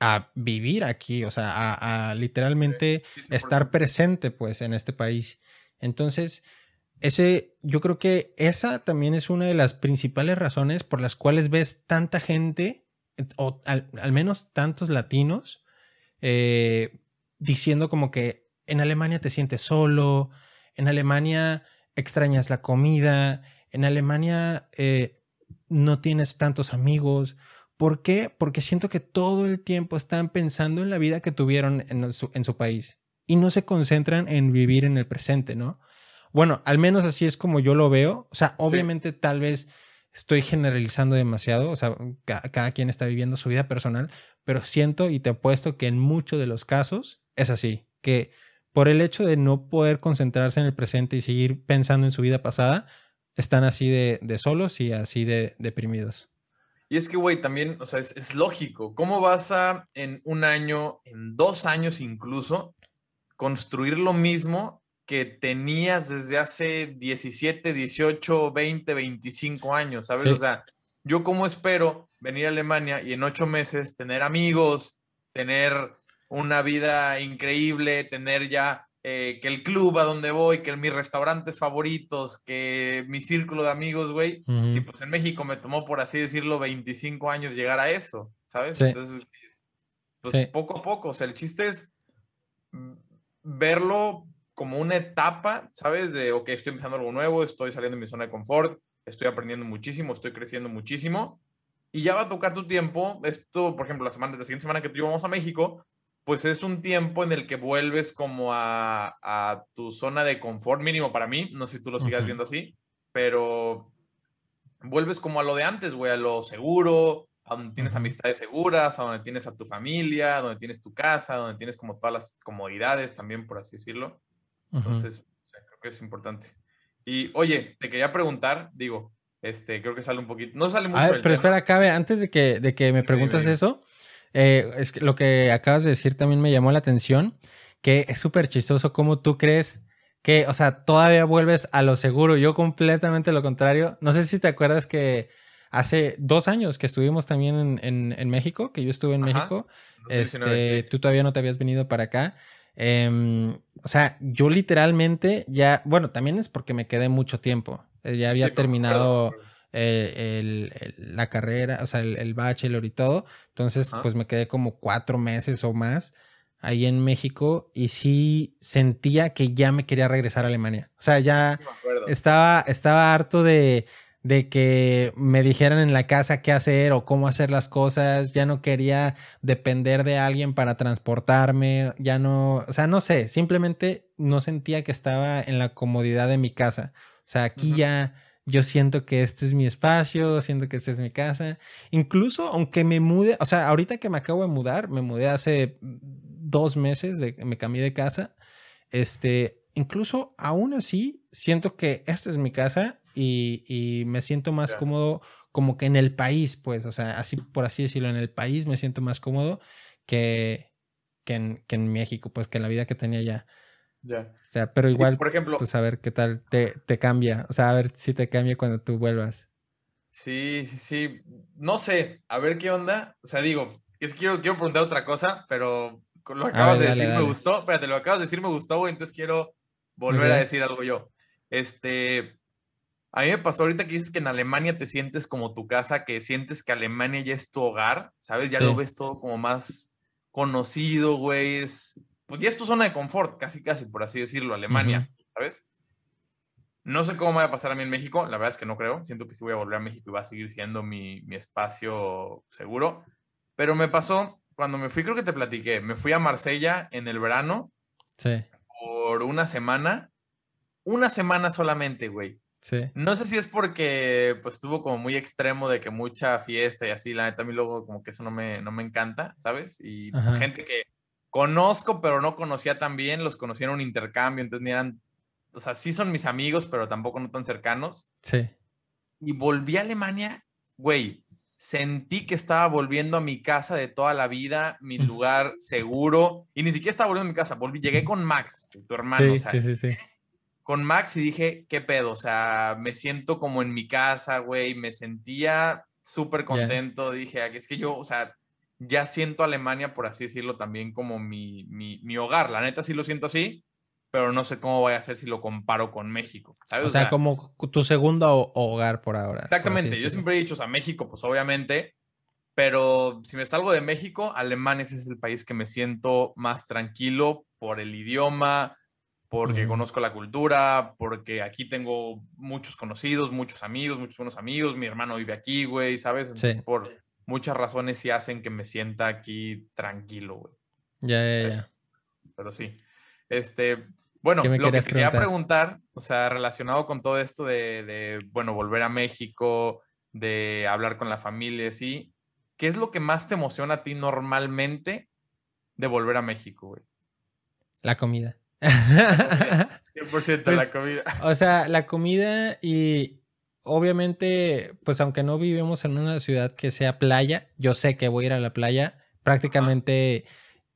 a vivir aquí, o sea, a, literalmente estar presente pues en este país. Entonces, ese, yo creo que esa también es una de las principales razones por las cuales ves tanta gente, o al, menos tantos latinos, eh, diciendo como que en Alemania te sientes solo, en Alemania extrañas la comida, en Alemania eh, no tienes tantos amigos. ¿Por qué? Porque siento que todo el tiempo están pensando en la vida que tuvieron en su, en su país y no se concentran en vivir en el presente, ¿no? Bueno, al menos así es como yo lo veo. O sea, obviamente tal vez estoy generalizando demasiado, o sea, cada quien está viviendo su vida personal, pero siento y te apuesto que en muchos de los casos es así, que por el hecho de no poder concentrarse en el presente y seguir pensando en su vida pasada, están así de, solos y así de deprimidos. Y es que, güey, también, o sea, es, es, lógico. ¿Cómo vas a en un año, en dos años incluso, construir lo mismo que tenías desde hace 17, 18, 20, 25 años, ¿sabes? O sea, yo como espero venir a Alemania y en ocho meses tener amigos, tener una vida increíble, tener ya eh, que el club a donde voy, que mis restaurantes favoritos, que mi círculo de amigos, güey. Si pues en México me tomó, por así decirlo, 25 años llegar a eso, ¿sabes? Entonces, pues poco a poco, o sea, el chiste es verlo como una etapa, ¿sabes? De, ok, estoy empezando algo nuevo, estoy saliendo de mi zona de confort, estoy aprendiendo muchísimo, estoy creciendo muchísimo, y ya va a tocar tu tiempo. Esto, por ejemplo, la semana, la siguiente semana que tú vamos a México, pues es un tiempo en el que vuelves como a, a tu zona de confort mínimo para mí, no sé si tú lo sigas viendo así, pero vuelves como a lo de antes, güey, a lo seguro, a donde tienes amistades seguras, a donde tienes a tu familia, a donde tienes tu casa, a donde tienes como todas las comodidades también, por así decirlo. Entonces, creo que es importante. Y oye, te quería preguntar, digo, este, creo que sale un poquito, no sale mucho. A ver, pero espera, cabe, antes de que, de que me preguntas eso, eh, es que lo que acabas de decir también me llamó la atención, que es súper chistoso cómo tú crees que, o sea, todavía vuelves a lo seguro. Yo completamente lo contrario. No sé si te acuerdas que hace dos años que estuvimos también en, en, México, que yo estuve en México, este, tú todavía no te habías venido para acá. Em, o sea, yo literalmente ya, bueno, también es porque me quedé mucho tiempo. Eh, ya había terminado eh, la carrera, o sea, el, bachelor y todo. Entonces, pues me quedé como cuatro meses o más ahí en México y sí sentía que ya me quería regresar a Alemania. O sea, ya estaba, estaba harto de de que me dijeran en la casa qué hacer o cómo hacer las cosas, ya no quería depender de alguien para transportarme, ya no, o sea, no sé, simplemente no sentía que estaba en la comodidad de mi casa. O sea, aquí ya yo siento que este es mi espacio, siento que esta es mi casa. Incluso aunque me mude, o sea, ahorita que me acabo de mudar, me mudé hace dos meses, de, me cambié de casa, este, incluso aún así siento que esta es mi casa y, me siento más cómodo como que en el país, pues, o sea, así por así decirlo, en el país me siento más cómodo que, que, en, que en México, pues, que en la vida que tenía ya. Ya. O sea, pero igual, por ejemplo, pues a ver qué tal te, te cambia, o sea, a ver si te cambia cuando tú vuelvas. Sí, sí, sí. No sé, a ver qué onda. O sea, digo, es quiero, quiero preguntar otra cosa, pero lo acabas de decir me gustó. Espérate, lo acabas de decir me gustó, entonces quiero volver a decir algo yo. Este, a mí me pasó ahorita que dices que en Alemania te sientes como tu casa, que sientes que Alemania ya es tu hogar, ¿sabes? Ya lo ves todo como más conocido, güey. Es, pues ya es tu zona de confort, casi, casi, por así decirlo, Alemania, ¿sabes? No sé cómo me va a pasar a mí en México, la verdad es que no creo. Siento que sí voy a volver a México y va a seguir siendo mi, mi espacio seguro. Pero me pasó cuando me fui, creo que te platiqué, me fui a Marsella en el verano. Sí. Por una semana. Una semana solamente, güey. No sé si es porque pues estuvo como muy extremo de que mucha fiesta y así, la neta a mí luego como que eso no me, no me encanta, ¿sabes? Y gente que conozco pero no conocía tan bien, los conocí en un intercambio, entonces ni eran, o sea, sí son mis amigos, pero tampoco no tan cercanos. Sí. Y volví a Alemania, güey, sentí que estaba volviendo a mi casa de toda la vida, mi lugar seguro, y ni siquiera estaba volviendo a mi casa, volví, llegué con Max, tu hermano, sí, sí, sí, sí con Max y dije, ¿qué pedo? O sea, me siento como en mi casa, güey, me sentía súper contento. Dije, es que yo, o sea, ya siento Alemania, por así decirlo, también como mi, mi, mi hogar. La neta sí lo siento así, pero no sé cómo voy a hacer si lo comparo con México. ¿sabes? O sea, como tu segundo hogar por ahora. Exactamente. Yo siempre he dicho, o sea, México, pues obviamente, pero si me salgo de México, Alemania es el país que me siento más tranquilo por el idioma, porque conozco la cultura, porque aquí tengo muchos conocidos, muchos amigos, muchos buenos amigos, mi hermano vive aquí, güey, ¿sabes? Entonces, por muchas razones sí hacen que me sienta aquí tranquilo, güey. Ya, ya, ya. Pero sí. Este, bueno, lo que quería preguntar? o sea, relacionado con todo esto de, de, bueno, volver a México, de hablar con la familia, sí, ¿qué es lo que más te emociona a ti normalmente de volver a México, güey? La comida. 100% la pues, comida. O sea, la comida y obviamente, pues aunque no vivimos en una ciudad que sea playa, yo sé que voy a ir a la playa prácticamente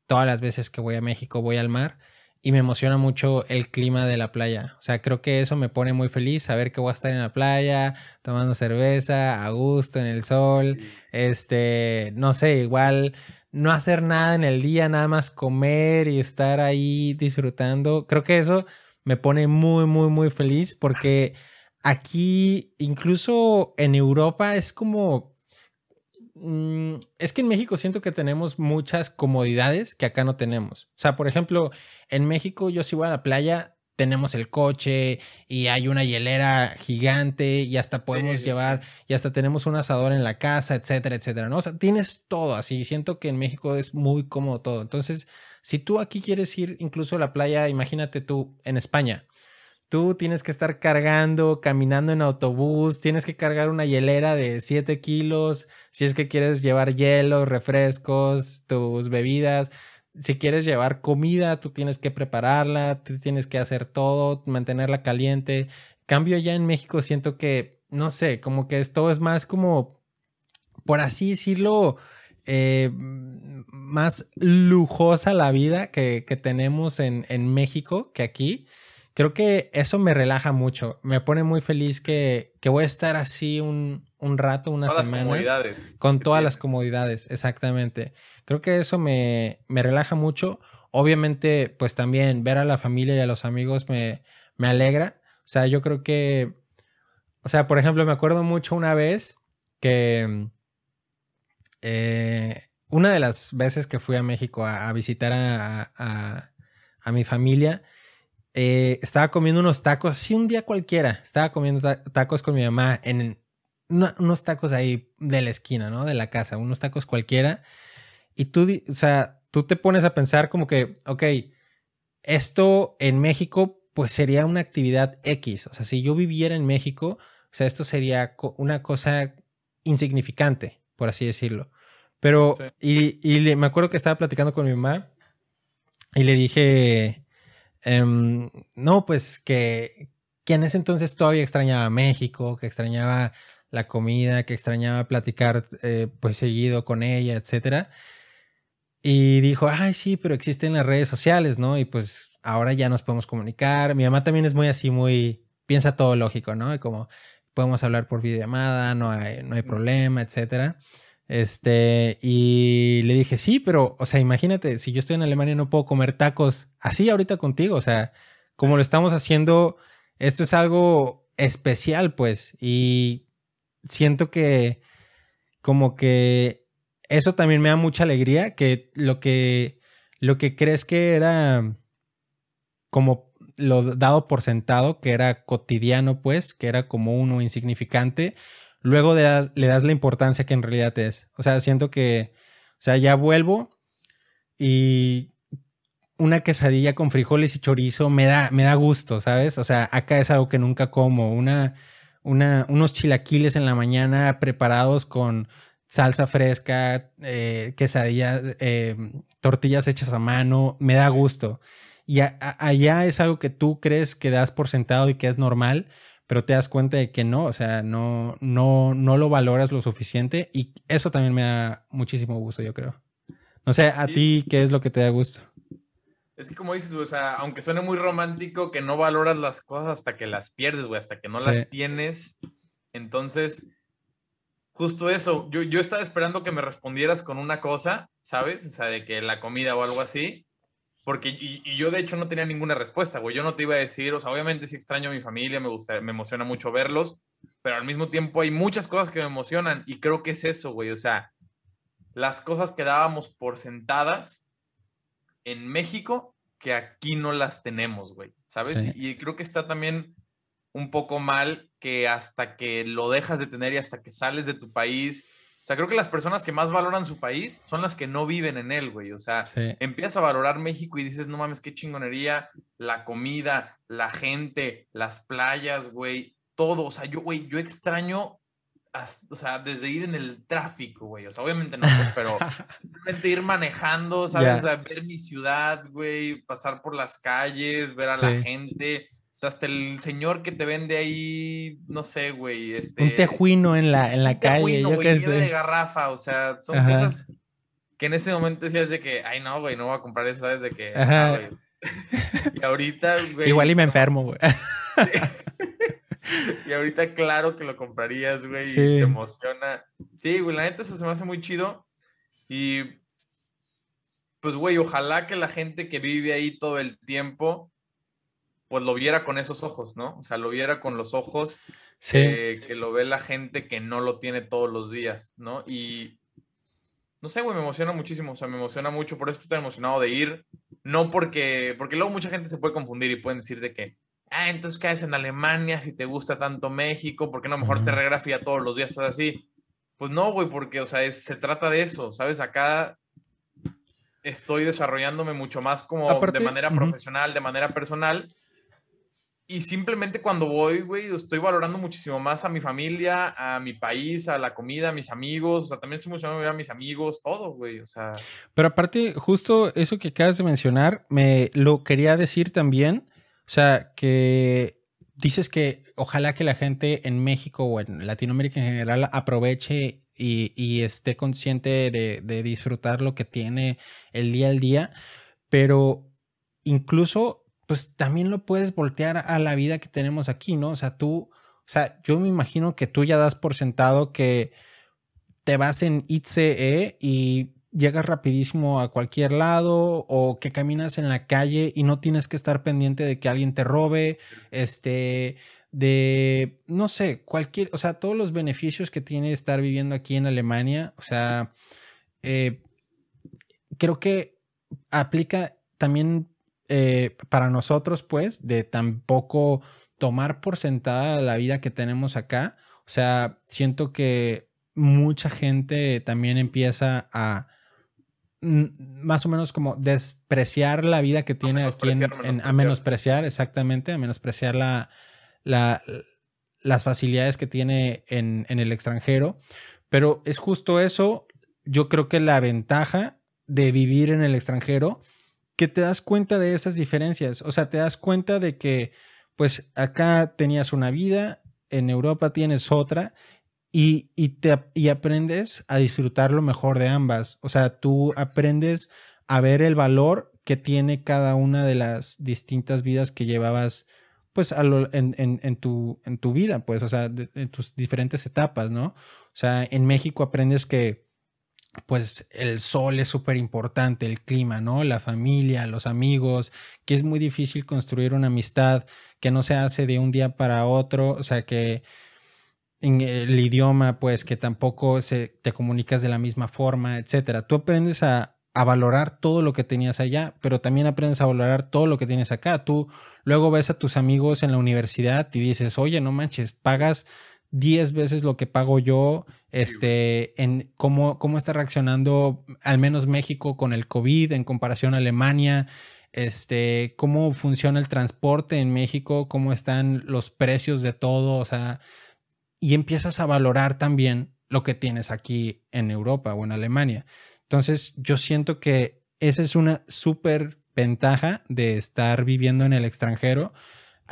todas las veces que voy a México voy al mar y me emociona mucho el clima de la playa. O sea, creo que eso me pone muy feliz saber que voy a estar en la playa, tomando cerveza, a gusto, en el sol. Este, no sé, igual no hacer nada en el día, nada más comer y estar ahí disfrutando. Creo que eso me pone muy, muy, muy feliz porque aquí, incluso en Europa, es como... Mm, es que en México siento que tenemos muchas comodidades que acá no tenemos. O sea, por ejemplo, en México yo si voy a la playa, tenemos el coche y hay una hielera gigante y hasta podemos llevar y hasta tenemos un asador en la casa, etcétera, etcétera, ¿no? O sea, tienes todo así. Siento que en México es muy cómodo todo. Entonces, si tú aquí quieres ir incluso a la playa, imagínate tú en España. Tú tienes que estar cargando, caminando en autobús, tienes que cargar una hielera de 7 kilos, si es que quieres llevar hielo, refrescos, tus bebidas si quieres llevar comida, tú tienes que prepararla, tú tienes que hacer todo, mantenerla caliente. Cambio ya en México, siento que, no sé, como que esto es más como, por así decirlo, eh, más lujosa la vida que, tenemos en, en, México que aquí. Creo que eso me relaja mucho. Me pone muy feliz que, que voy a estar así un, un rato, unas semanas. Con todas las comodidades, exactamente. Creo que eso me, me, relaja mucho. Obviamente, pues también ver a la familia y a los amigos me, me alegra. O sea, yo creo que, o sea, por ejemplo, me acuerdo mucho una vez que eh, una de las veces que fui a México a, visitar a, a, mi familia, eh, estaba comiendo unos tacos, así un día cualquiera, estaba comiendo tacos con mi mamá en unos tacos ahí de la esquina, ¿no? De la casa, unos tacos cualquiera. Y tú, o sea, tú te pones a pensar como que, ok, esto en México pues sería una actividad X. O sea, si yo viviera en México, o sea, esto sería una cosa insignificante, por así decirlo. Pero, y, y me acuerdo que estaba platicando con mi mamá y le dije, em, no, pues que, que en ese entonces todavía extrañaba México, que extrañaba la comida, que extrañaba platicar eh, pues seguido con ella, etcétera. Y dijo, ay, sí, pero existen las redes sociales, ¿no? Y pues ahora ya nos podemos comunicar. Mi mamá también es muy así, muy, piensa todo lógico, ¿no? Y como podemos hablar por videollamada, no hay, no hay problema, etcétera. Este, y le dije, sí, pero, o sea, imagínate, si yo estoy en Alemania no puedo comer tacos así ahorita contigo, o sea, como lo estamos haciendo, esto es algo especial, pues, y siento que como que eso también me da mucha alegría, que lo que, lo que crees que era como lo dado por sentado, que era cotidiano, pues, que era como uno insignificante, luego le das, le das la importancia que en realidad es. O sea, siento que, o sea, ya vuelvo y una quesadilla con frijoles y chorizo me da, me da gusto, ¿sabes? O sea, acá es algo que nunca como. Una, una, unos chilaquiles en la mañana preparados con salsa fresca, eh, quesadillas, eh, tortillas hechas a mano, me da gusto. Y allá es algo que tú crees que das por sentado y que es normal, pero te das cuenta de que no, o sea, no, no, no lo valoras lo suficiente y eso también me da muchísimo gusto, yo creo. No sé, a ti, ¿qué es lo que te da gusto? Es que como dices, o sea, aunque suene muy romántico, que no valoras las cosas hasta que las pierdes, güey, hasta que no las tienes. Entonces, justo eso. Yo, yo estaba esperando que me respondieras con una cosa, ¿sabes? O sea, de que la comida o algo así. Porque, y, yo de hecho no tenía ninguna respuesta, güey. Yo no te iba a decir, o sea, obviamente sí extraño a mi familia, me gusta, me emociona mucho verlos, pero al mismo tiempo hay muchas cosas que me emocionan y creo que es eso, güey. O sea, las cosas que dábamos por sentadas en México que aquí no las tenemos, güey, ¿sabes? Y, y creo que está también un poco mal que hasta que lo dejas de tener y hasta que sales de tu país o sea, creo que las personas que más valoran su país son las que no viven en él, güey. O sea, empiezas a valorar México y dices, no mames, qué chingonería, la comida, la gente, las playas, güey, todo. O sea, yo, güey, yo extraño, o sea, desde ir en el tráfico, güey. O sea, obviamente no, pues, pero (laughs) simplemente ir manejando, ¿sabes? O sea, ver mi ciudad, güey, pasar por las calles, ver a la gente sea, hasta el señor que te vende ahí, no sé, güey. Este, un tejuino en la, en la calle. yo qué sé. de garrafa, o sea, son cosas que en ese momento decías de que, ay, no, güey, no voy a comprar eso, ¿sabes? De que, ah, (laughs) y ahorita, güey. Igual y me enfermo, güey. (laughs) (laughs) y ahorita, claro que lo comprarías, güey, y te emociona. Sí, güey, la neta, eso se me hace muy chido. Y, pues, güey, ojalá que la gente que vive ahí todo el tiempo pues lo viera con esos ojos, ¿no? O sea, lo viera con los ojos que lo ve la gente que no lo tiene todos los días, ¿no? Y no sé, güey, me emociona muchísimo, o sea, me emociona mucho, por eso estoy tan emocionado de ir, no porque, porque luego mucha gente se puede confundir y pueden decir de que, ah, entonces caes en Alemania si te gusta tanto México, ¿por qué no mejor te regrafía todos los días, estás así? Pues no, güey, porque, o sea, se trata de eso, ¿sabes? Acá estoy desarrollándome mucho más como de manera profesional, de manera personal, y simplemente cuando voy, güey, estoy valorando muchísimo más a mi familia, a mi país, a la comida, a mis amigos. O sea, también estoy emocionado a mis amigos, todo, güey. O sea. Pero aparte, justo eso que acabas de mencionar, me lo quería decir también. O sea, que dices que ojalá que la gente en México o en Latinoamérica en general aproveche y, esté consciente de, disfrutar lo que tiene el día al día. Pero incluso pues también lo puedes voltear a la vida que tenemos aquí, ¿no? O sea, tú, o sea, yo me imagino que tú ya das por sentado que te vas en ITCE y llegas rapidísimo a cualquier lado o que caminas en la calle y no tienes que estar pendiente de que alguien te robe, este, de, no sé, cualquier, o sea, todos los beneficios que tiene estar viviendo aquí en Alemania, o sea, eh, creo que aplica también eh, para nosotros, pues, de tampoco tomar por sentada la vida que tenemos acá. O sea, siento que mucha gente también empieza a más o menos como despreciar la vida que tiene aquí en, a menospreciar, exactamente, a menospreciar la, las facilidades que tiene en, en el extranjero. Pero es justo eso, yo creo que la ventaja de vivir en el extranjero que te das cuenta de esas diferencias. O sea, te das cuenta de que, pues, acá tenías una vida, en Europa tienes otra, y, te, y aprendes a disfrutar lo mejor de ambas. O sea, tú aprendes a ver el valor que tiene cada una de las distintas vidas que llevabas, pues, en, en, tu, en tu vida, pues, o sea, en tus diferentes etapas, ¿no? O sea, en México aprendes que pues el sol es súper importante, el clima, ¿no? La familia, los amigos, que es muy difícil construir una amistad que no se hace de un día para otro, o sea que en el idioma, pues que tampoco se, te comunicas de la misma forma, etcétera. Tú aprendes a, a valorar todo lo que tenías allá, pero también aprendes a valorar todo lo que tienes acá. Tú luego ves a tus amigos en la universidad y dices, oye, no manches, pagas 10 veces lo que pago yo, este, en cómo, cómo está reaccionando al menos México con el COVID en comparación a Alemania, este, cómo funciona el transporte en México, cómo están los precios de todo, o sea, y empiezas a valorar también lo que tienes aquí en Europa o en Alemania. Entonces, yo siento que esa es una súper ventaja de estar viviendo en el extranjero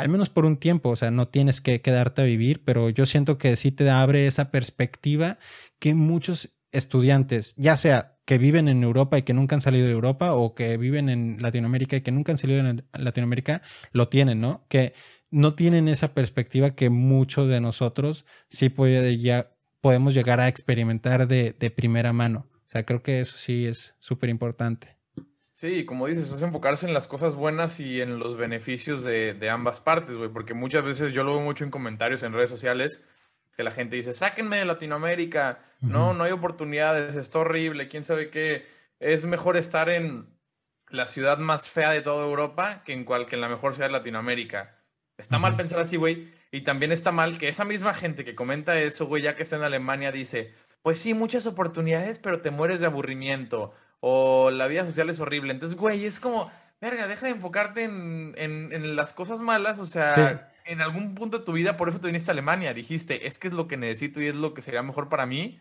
al menos por un tiempo, o sea, no tienes que quedarte a vivir, pero yo siento que sí te abre esa perspectiva que muchos estudiantes, ya sea que viven en Europa y que nunca han salido de Europa o que viven en Latinoamérica y que nunca han salido de Latinoamérica, lo tienen, ¿no? Que no tienen esa perspectiva que muchos de nosotros sí puede ya podemos llegar a experimentar de, de primera mano. O sea, creo que eso sí es súper importante. Sí, como dices, es enfocarse en las cosas buenas y en los beneficios de, de ambas partes, güey, porque muchas veces yo lo veo mucho en comentarios en redes sociales, que la gente dice, sáquenme de Latinoamérica, no, no hay oportunidades, está horrible, quién sabe qué, es mejor estar en la ciudad más fea de toda Europa que en, cual, que en la mejor ciudad de Latinoamérica. Está mal pensar así, güey, y también está mal que esa misma gente que comenta eso, güey, ya que está en Alemania, dice, pues sí, muchas oportunidades, pero te mueres de aburrimiento o la vida social es horrible. Entonces, güey, es como, verga, deja de enfocarte en, en, las cosas malas, o sea, en algún punto de tu vida, por eso te viniste a Alemania, dijiste, es que es lo que necesito y es lo que sería mejor para mí.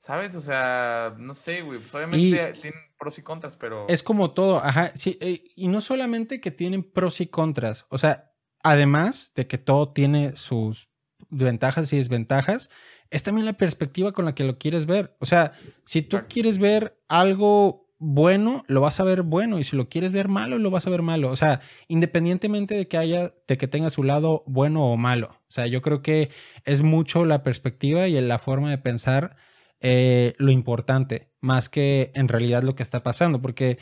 ¿Sabes? O sea, no sé, güey. Pues obviamente tienen pros y contras, pero. Es como todo, ajá. Sí, eh, y no solamente que tienen pros y contras. O sea, además de que todo tiene sus ventajas y desventajas, es también la perspectiva con la que lo quieres ver. O sea, si tú quieres ver algo bueno, lo vas a ver bueno, y si lo quieres ver malo, lo vas a ver malo. O sea, independientemente de que haya, de que tenga su lado bueno o malo. O sea, yo creo que es mucho la perspectiva y la forma de pensar eh, lo importante, más que en realidad lo que está pasando, porque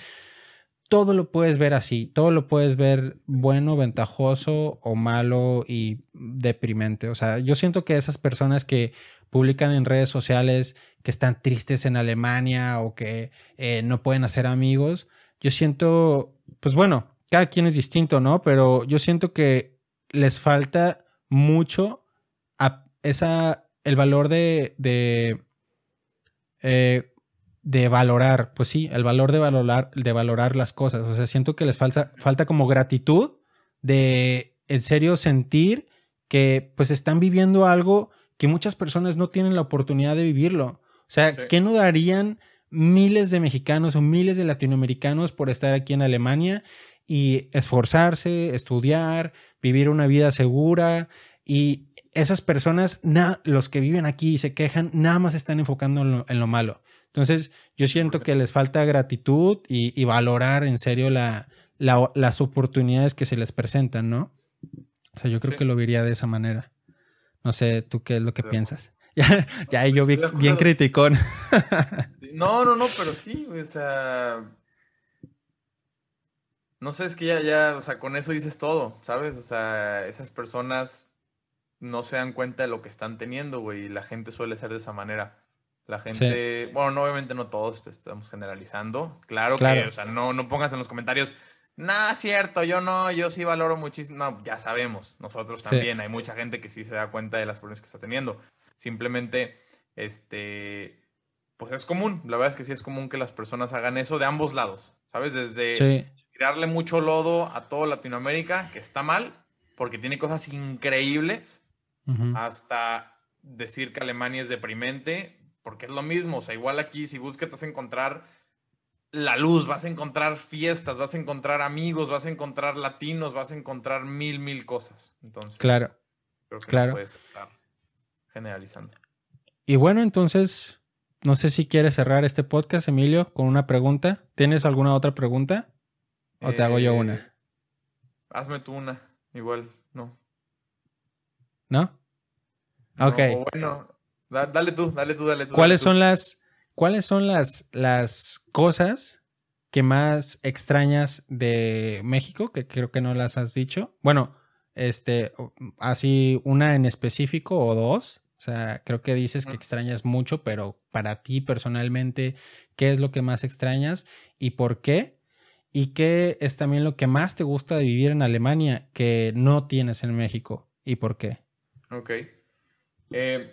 todo lo puedes ver así, todo lo puedes ver bueno, ventajoso o malo y deprimente. O sea, yo siento que esas personas que publican en redes sociales que están tristes en Alemania o que eh, no pueden hacer amigos, yo siento, pues bueno, cada quien es distinto, ¿no? Pero yo siento que les falta mucho a esa, el valor de, de, eh, de valorar, pues sí, el valor de valorar, de valorar las cosas. O sea, siento que les falta, falta como gratitud de en serio sentir que pues están viviendo algo que muchas personas no tienen la oportunidad de vivirlo. O sea, ¿qué no darían miles de mexicanos o miles de latinoamericanos por estar aquí en Alemania y esforzarse, estudiar, vivir una vida segura? Y esas personas, los que viven aquí y se quejan, nada más están enfocando en lo, malo. Entonces, yo siento que les falta gratitud y, valorar en serio las oportunidades que se les presentan, ¿no? O sea, yo creo que lo vería de esa manera. No sé, ¿tú qué es lo que piensas? (laughs) Ya, ya yo vi bien criticón. No, no, no, pero sí, o sea. No sé, es que ya, ya, o sea, con eso dices todo, ¿sabes? O sea, esas personas no se dan cuenta de lo que están teniendo, güey, y la gente suele ser de esa manera. La gente, bueno, no, obviamente no todos estamos generalizando. Claro, que, o sea, no, no pongas en los comentarios, Nada, cierto, yo no, yo sí valoro muchísimo. No, ya sabemos, nosotros también. Hay mucha gente que sí se da cuenta de las problemas que está teniendo. Simplemente, este, pues es común. La verdad es que sí es común que las personas hagan eso de ambos lados, ¿sabes? Desde tirarle mucho lodo a toda Latinoamérica, que está mal, porque tiene cosas increíbles, hasta decir que Alemania es deprimente, porque es lo mismo. O sea, igual aquí, si buscas encontrar la luz, vas a encontrar fiestas, vas a encontrar amigos, vas a encontrar latinos, vas a encontrar mil, mil cosas. Entonces, claro. Creo que claro. puedes estar generalizando. Y bueno, entonces, no sé si quieres cerrar este podcast, Emilio, con una pregunta. ¿Tienes alguna otra pregunta? ¿O te hago yo una? Eh, hazme tú una, igual, no. ¿No? Ok. bueno, dale tú, dale tú, dale tú. ¿Cuáles son las ¿cuáles son las, las cosas que más extrañas de México? Que creo que no las has dicho. Bueno, este, así una en específico o dos. O sea, creo que dices que extrañas mucho, pero para ti personalmente, ¿qué es lo que más extrañas y por qué? ¿Y qué es también lo que más te gusta de vivir en Alemania que no tienes en México y por qué? Ok. Eh,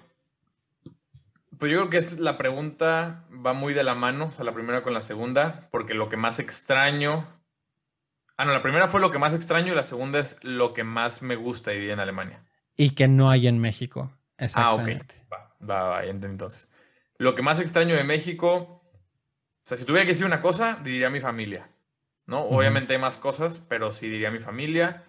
pues yo creo que es, la pregunta va muy de la mano, o sea, la primera con la segunda, porque lo que más extraño. Ah, no, la primera fue lo que más extraño y la segunda es lo que más me gusta vivir en Alemania. Y que no hay en México. Exactamente. Ah, ok. Va, va, va, entonces. Lo que más extraño de México, o sea, si tuviera que decir una cosa, diría mi familia. ¿No? Obviamente hay más cosas, pero sí diría mi familia.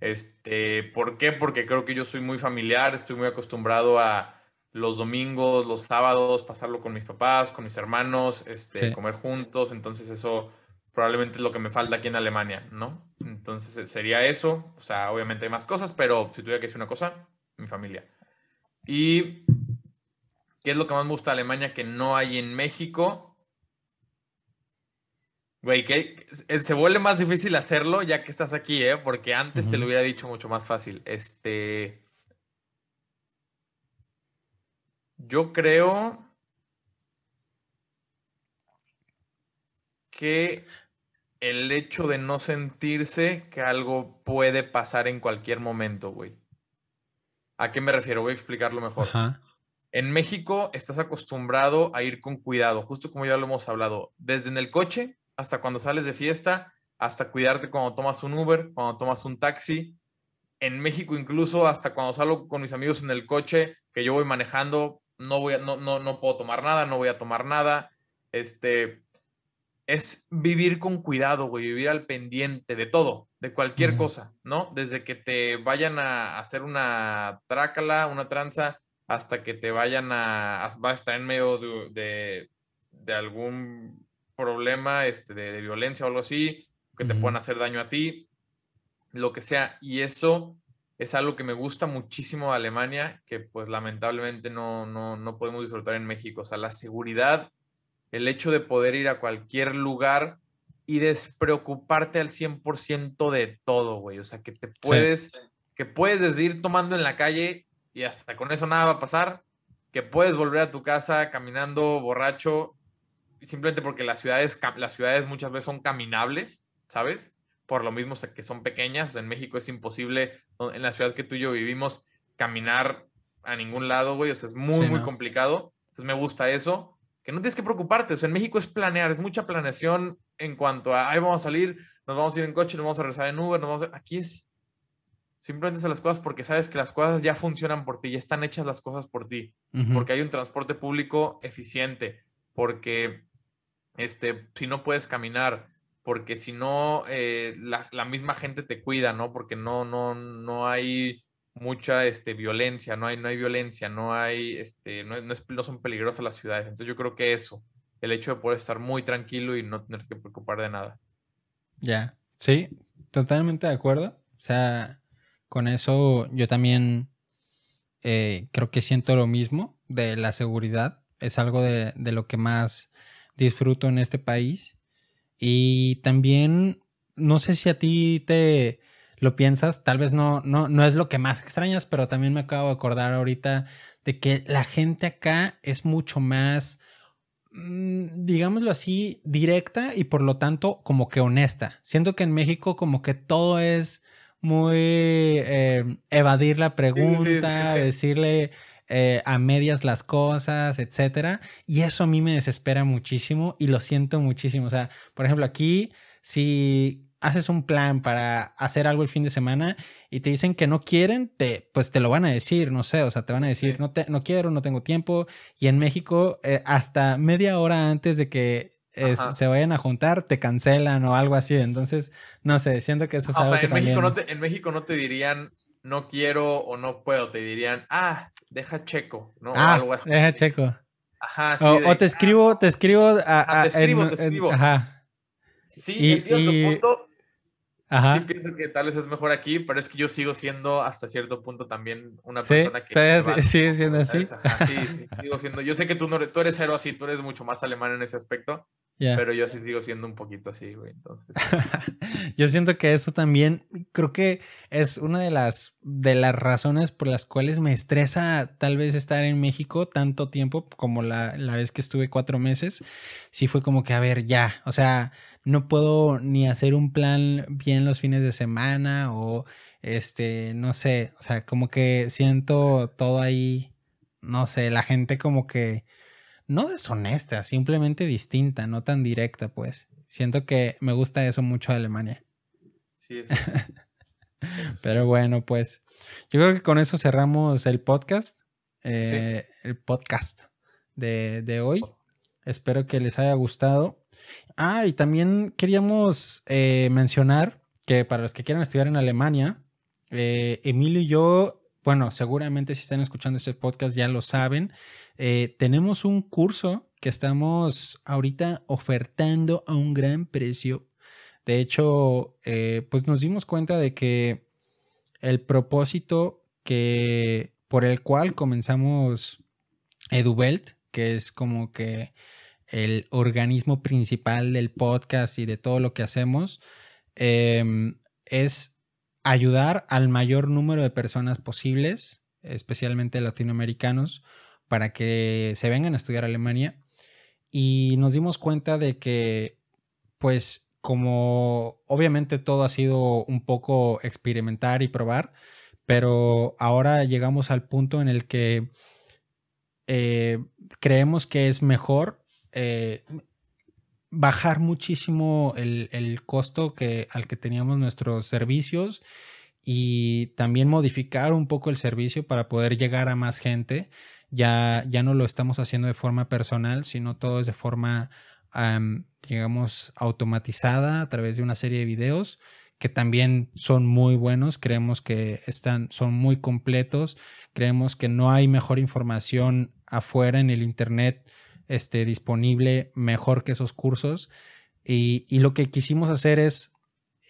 Este, ¿por qué? Porque creo que yo soy muy familiar, estoy muy acostumbrado a los domingos, los sábados, pasarlo con mis papás, con mis hermanos, este, comer juntos. Entonces eso probablemente es lo que me falta aquí en Alemania, ¿no? Entonces eh, sería eso. O sea, obviamente hay más cosas, pero si tuviera que decir una cosa, mi familia. Y ¿Qué es lo que más me gusta de Alemania que no hay en México? Güey, que se vuelve más difícil hacerlo ya que estás aquí, ¿eh? Porque antes te lo hubiera dicho mucho más fácil. Este. Yo creo que el hecho de no sentirse que algo puede pasar en cualquier momento, güey. ¿A qué me refiero? Voy a explicarlo mejor. En México estás acostumbrado a ir con cuidado, justo como ya lo hemos hablado, desde en el coche hasta cuando sales de fiesta, hasta cuidarte cuando tomas un Uber, cuando tomas un taxi. En México incluso hasta cuando salgo con mis amigos en el coche, que yo voy manejando, no, voy no, no, no puedo tomar nada, no voy a tomar nada. Este, es vivir con cuidado, güey, vivir al pendiente de todo, de cualquier cosa, ¿no? Desde que te vayan a hacer una trácala, una tranza, hasta que te vayan a, va a estar en medio de, de, algún problema este, de, violencia o algo así, que te puedan hacer daño a ti, lo que sea. Y eso es algo que me gusta muchísimo de Alemania, que pues lamentablemente no, no, no podemos disfrutar en México. O sea, la seguridad el hecho de poder ir a cualquier lugar y despreocuparte al 100% de todo, güey. O sea, que te puedes, que puedes decir tomando en la calle y hasta con eso nada va a pasar, que puedes volver a tu casa caminando borracho, simplemente porque las ciudades, las ciudades muchas veces son caminables, ¿sabes? Por lo mismo que son pequeñas. En México es imposible, en la ciudad que tú y yo vivimos, caminar a ningún lado, güey. O sea, es muy, muy complicado. Entonces me gusta eso que no tienes que preocuparte. O sea, en México es planear, es mucha planeación en cuanto a, ahí vamos a salir, nos vamos a ir en coche, nos vamos a regresar en Uber, nos vamos a... Aquí es simplemente hacer las cosas porque sabes que las cosas ya funcionan por ti, ya están hechas las cosas por ti, porque hay un transporte público eficiente, porque este, si no puedes caminar, porque si no, eh, la, misma gente te cuida, ¿no? Porque no, no, no hay mucha este, violencia, no hay, no hay violencia, no hay, este, no, no, son peligrosas las ciudades. Entonces yo creo que eso, el hecho de poder estar muy tranquilo y no tener que preocupar de nada. Ya, sí, totalmente de acuerdo. O sea, con eso yo también eh, creo que siento lo mismo de la seguridad. Es algo de, de lo que más disfruto en este país. Y también, no sé si a ti te, lo piensas, tal vez no, no, no es lo que más extrañas, pero también me acabo de acordar ahorita de que la gente acá es mucho más, mm, digámoslo así, directa y por lo tanto como que honesta. Siento que en México como que todo es muy eh, evadir la pregunta, decirle eh, a medias las cosas, etcétera. Y eso a mí me desespera muchísimo y lo siento muchísimo. O sea, por ejemplo, aquí, si haces un plan para hacer algo el fin de semana y te dicen que no quieren, te, pues te lo van a decir, no sé, o sea, te van a decir, no, te, no quiero, no tengo tiempo. Y en México, eh, hasta media hora antes de que se vayan a juntar, te cancelan o algo así. Entonces, no sé, siento que eso es algo que en México no te, en México no te dirían no quiero o no puedo, te dirían, ah, deja checo, ¿no? Ah, algo así. Deja checo. Ajá, sí. O, te escribo, te escribo. A, te escribo, te escribo. ajá. Sí, entiendo tu punto, Sí pienso que tal vez es mejor aquí, pero es que yo sigo siendo hasta cierto punto también una persona que... ¿Sigue siendo así? sí, sigo siendo... Yo sé que tú, no, tú eres cero así, tú eres mucho más alemán en ese aspecto, pero yo sí sigo siendo un poquito así, güey, entonces... (laughs) yo siento que eso también, creo que es una de las, de las razones por las cuales me estresa tal vez estar en México tanto tiempo como la, la vez que estuve cuatro meses. Sí fue como que, a ver, ya, o sea no puedo ni hacer un plan bien los fines de semana o este, no sé, o sea, como que siento todo ahí, no sé, la gente como que no deshonesta, simplemente distinta, no tan directa, pues. Siento que me gusta eso mucho de Alemania. Sí, es. (laughs) Pero bueno, pues yo creo que con eso cerramos el podcast, eh, el podcast de, de hoy. Espero que les haya gustado. Ah, y también queríamos eh, mencionar que para los que quieran estudiar en Alemania, eh, Emilio y yo, bueno, seguramente si están escuchando este podcast ya lo saben, eh, tenemos un curso que estamos ahorita ofertando a un gran precio. De hecho, pues nos dimos cuenta de que el propósito que por el cual comenzamos EduBelt, que es como que el organismo principal del podcast y de todo lo que hacemos, em, es ayudar al mayor número de personas posibles, especialmente latinoamericanos, para que se vengan a estudiar Alemania. Y nos dimos cuenta de que, pues, como obviamente todo ha sido un poco experimentar y probar, pero ahora llegamos al punto en el que eh, creemos que es mejor eh, bajar muchísimo el, costo que, al que teníamos nuestros servicios y también modificar un poco el servicio para poder llegar a más gente. Ya, ya no lo estamos haciendo de forma personal, sino todo es de forma, digamos, automatizada a través de una serie de videos que también son muy buenos, creemos que están, son muy completos, creemos que no hay mejor información afuera en el Internet este, disponible mejor que esos cursos. Y, lo que quisimos hacer es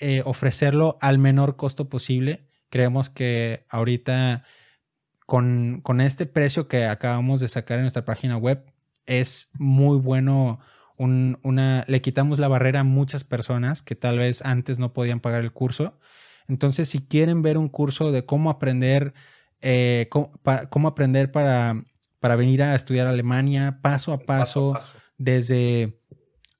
eh, ofrecerlo al menor costo posible. Creemos que ahorita con, este precio que acabamos de sacar en nuestra página web es muy bueno. una, le quitamos la barrera a muchas personas que tal vez antes no podían pagar el curso. Entonces, si quieren ver un curso de cómo aprender, eh, cómo aprender para para venir a estudiar Alemania paso a paso, desde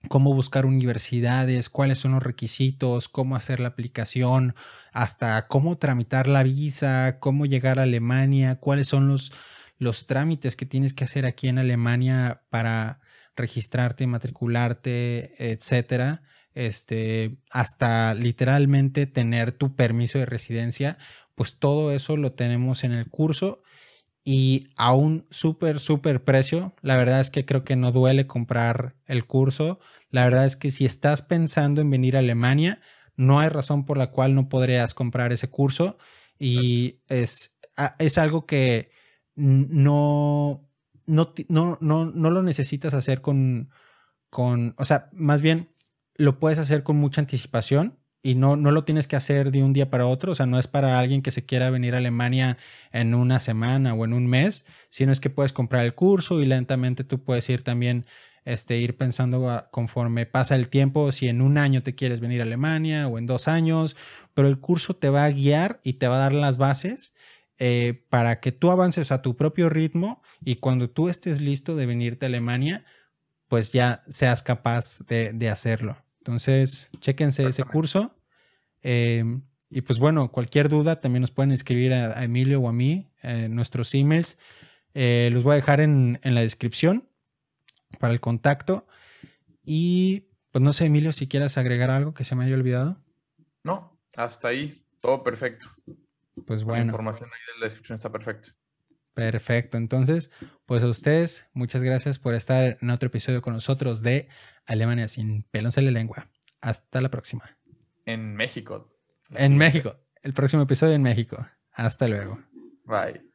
cómo buscar universidades, cuáles son los requisitos, cómo hacer la aplicación, hasta cómo tramitar la visa, cómo llegar a Alemania, cuáles son los, los trámites que tienes que hacer aquí en Alemania para registrarte, matricularte, etcétera. Este, hasta literalmente tener tu permiso de residencia, pues todo eso lo tenemos en el curso y a un súper, súper precio. La verdad es que creo que no duele comprar el curso. La verdad es que si estás pensando en venir a Alemania, no hay razón por la cual no podrías comprar ese curso. Y es, es algo que no, no, no, no, lo necesitas hacer con, con, o sea, más bien lo puedes hacer con mucha anticipación y no, no lo tienes que hacer de un día para otro, o sea, no es para alguien que se quiera venir a Alemania en una semana o en un mes, sino es que puedes comprar el curso y lentamente tú puedes ir también, este, ir pensando conforme pasa el tiempo, si en un año te quieres venir a Alemania o en dos años, pero el curso te va a guiar y te va a dar las bases eh, para que tú avances a tu propio ritmo y cuando tú estés listo de venirte a Alemania, pues ya seas capaz de, de hacerlo. Entonces, chéquense ese curso. Em, y pues bueno, cualquier duda también nos pueden escribir a, Emilio o a mí en nuestros emails. Eh, los voy a dejar en, la descripción para el contacto. Y pues no sé, Emilio, si quieras agregar algo que se me haya olvidado. No, hasta ahí, todo perfecto. Pues bueno. La información ahí en la descripción está perfecto. Perfecto. Entonces, pues a ustedes, muchas gracias por estar en otro episodio con nosotros de Alemania sin pelos en la lengua. Hasta la próxima. En México. En México. El próximo episodio en México. Hasta luego. Bye.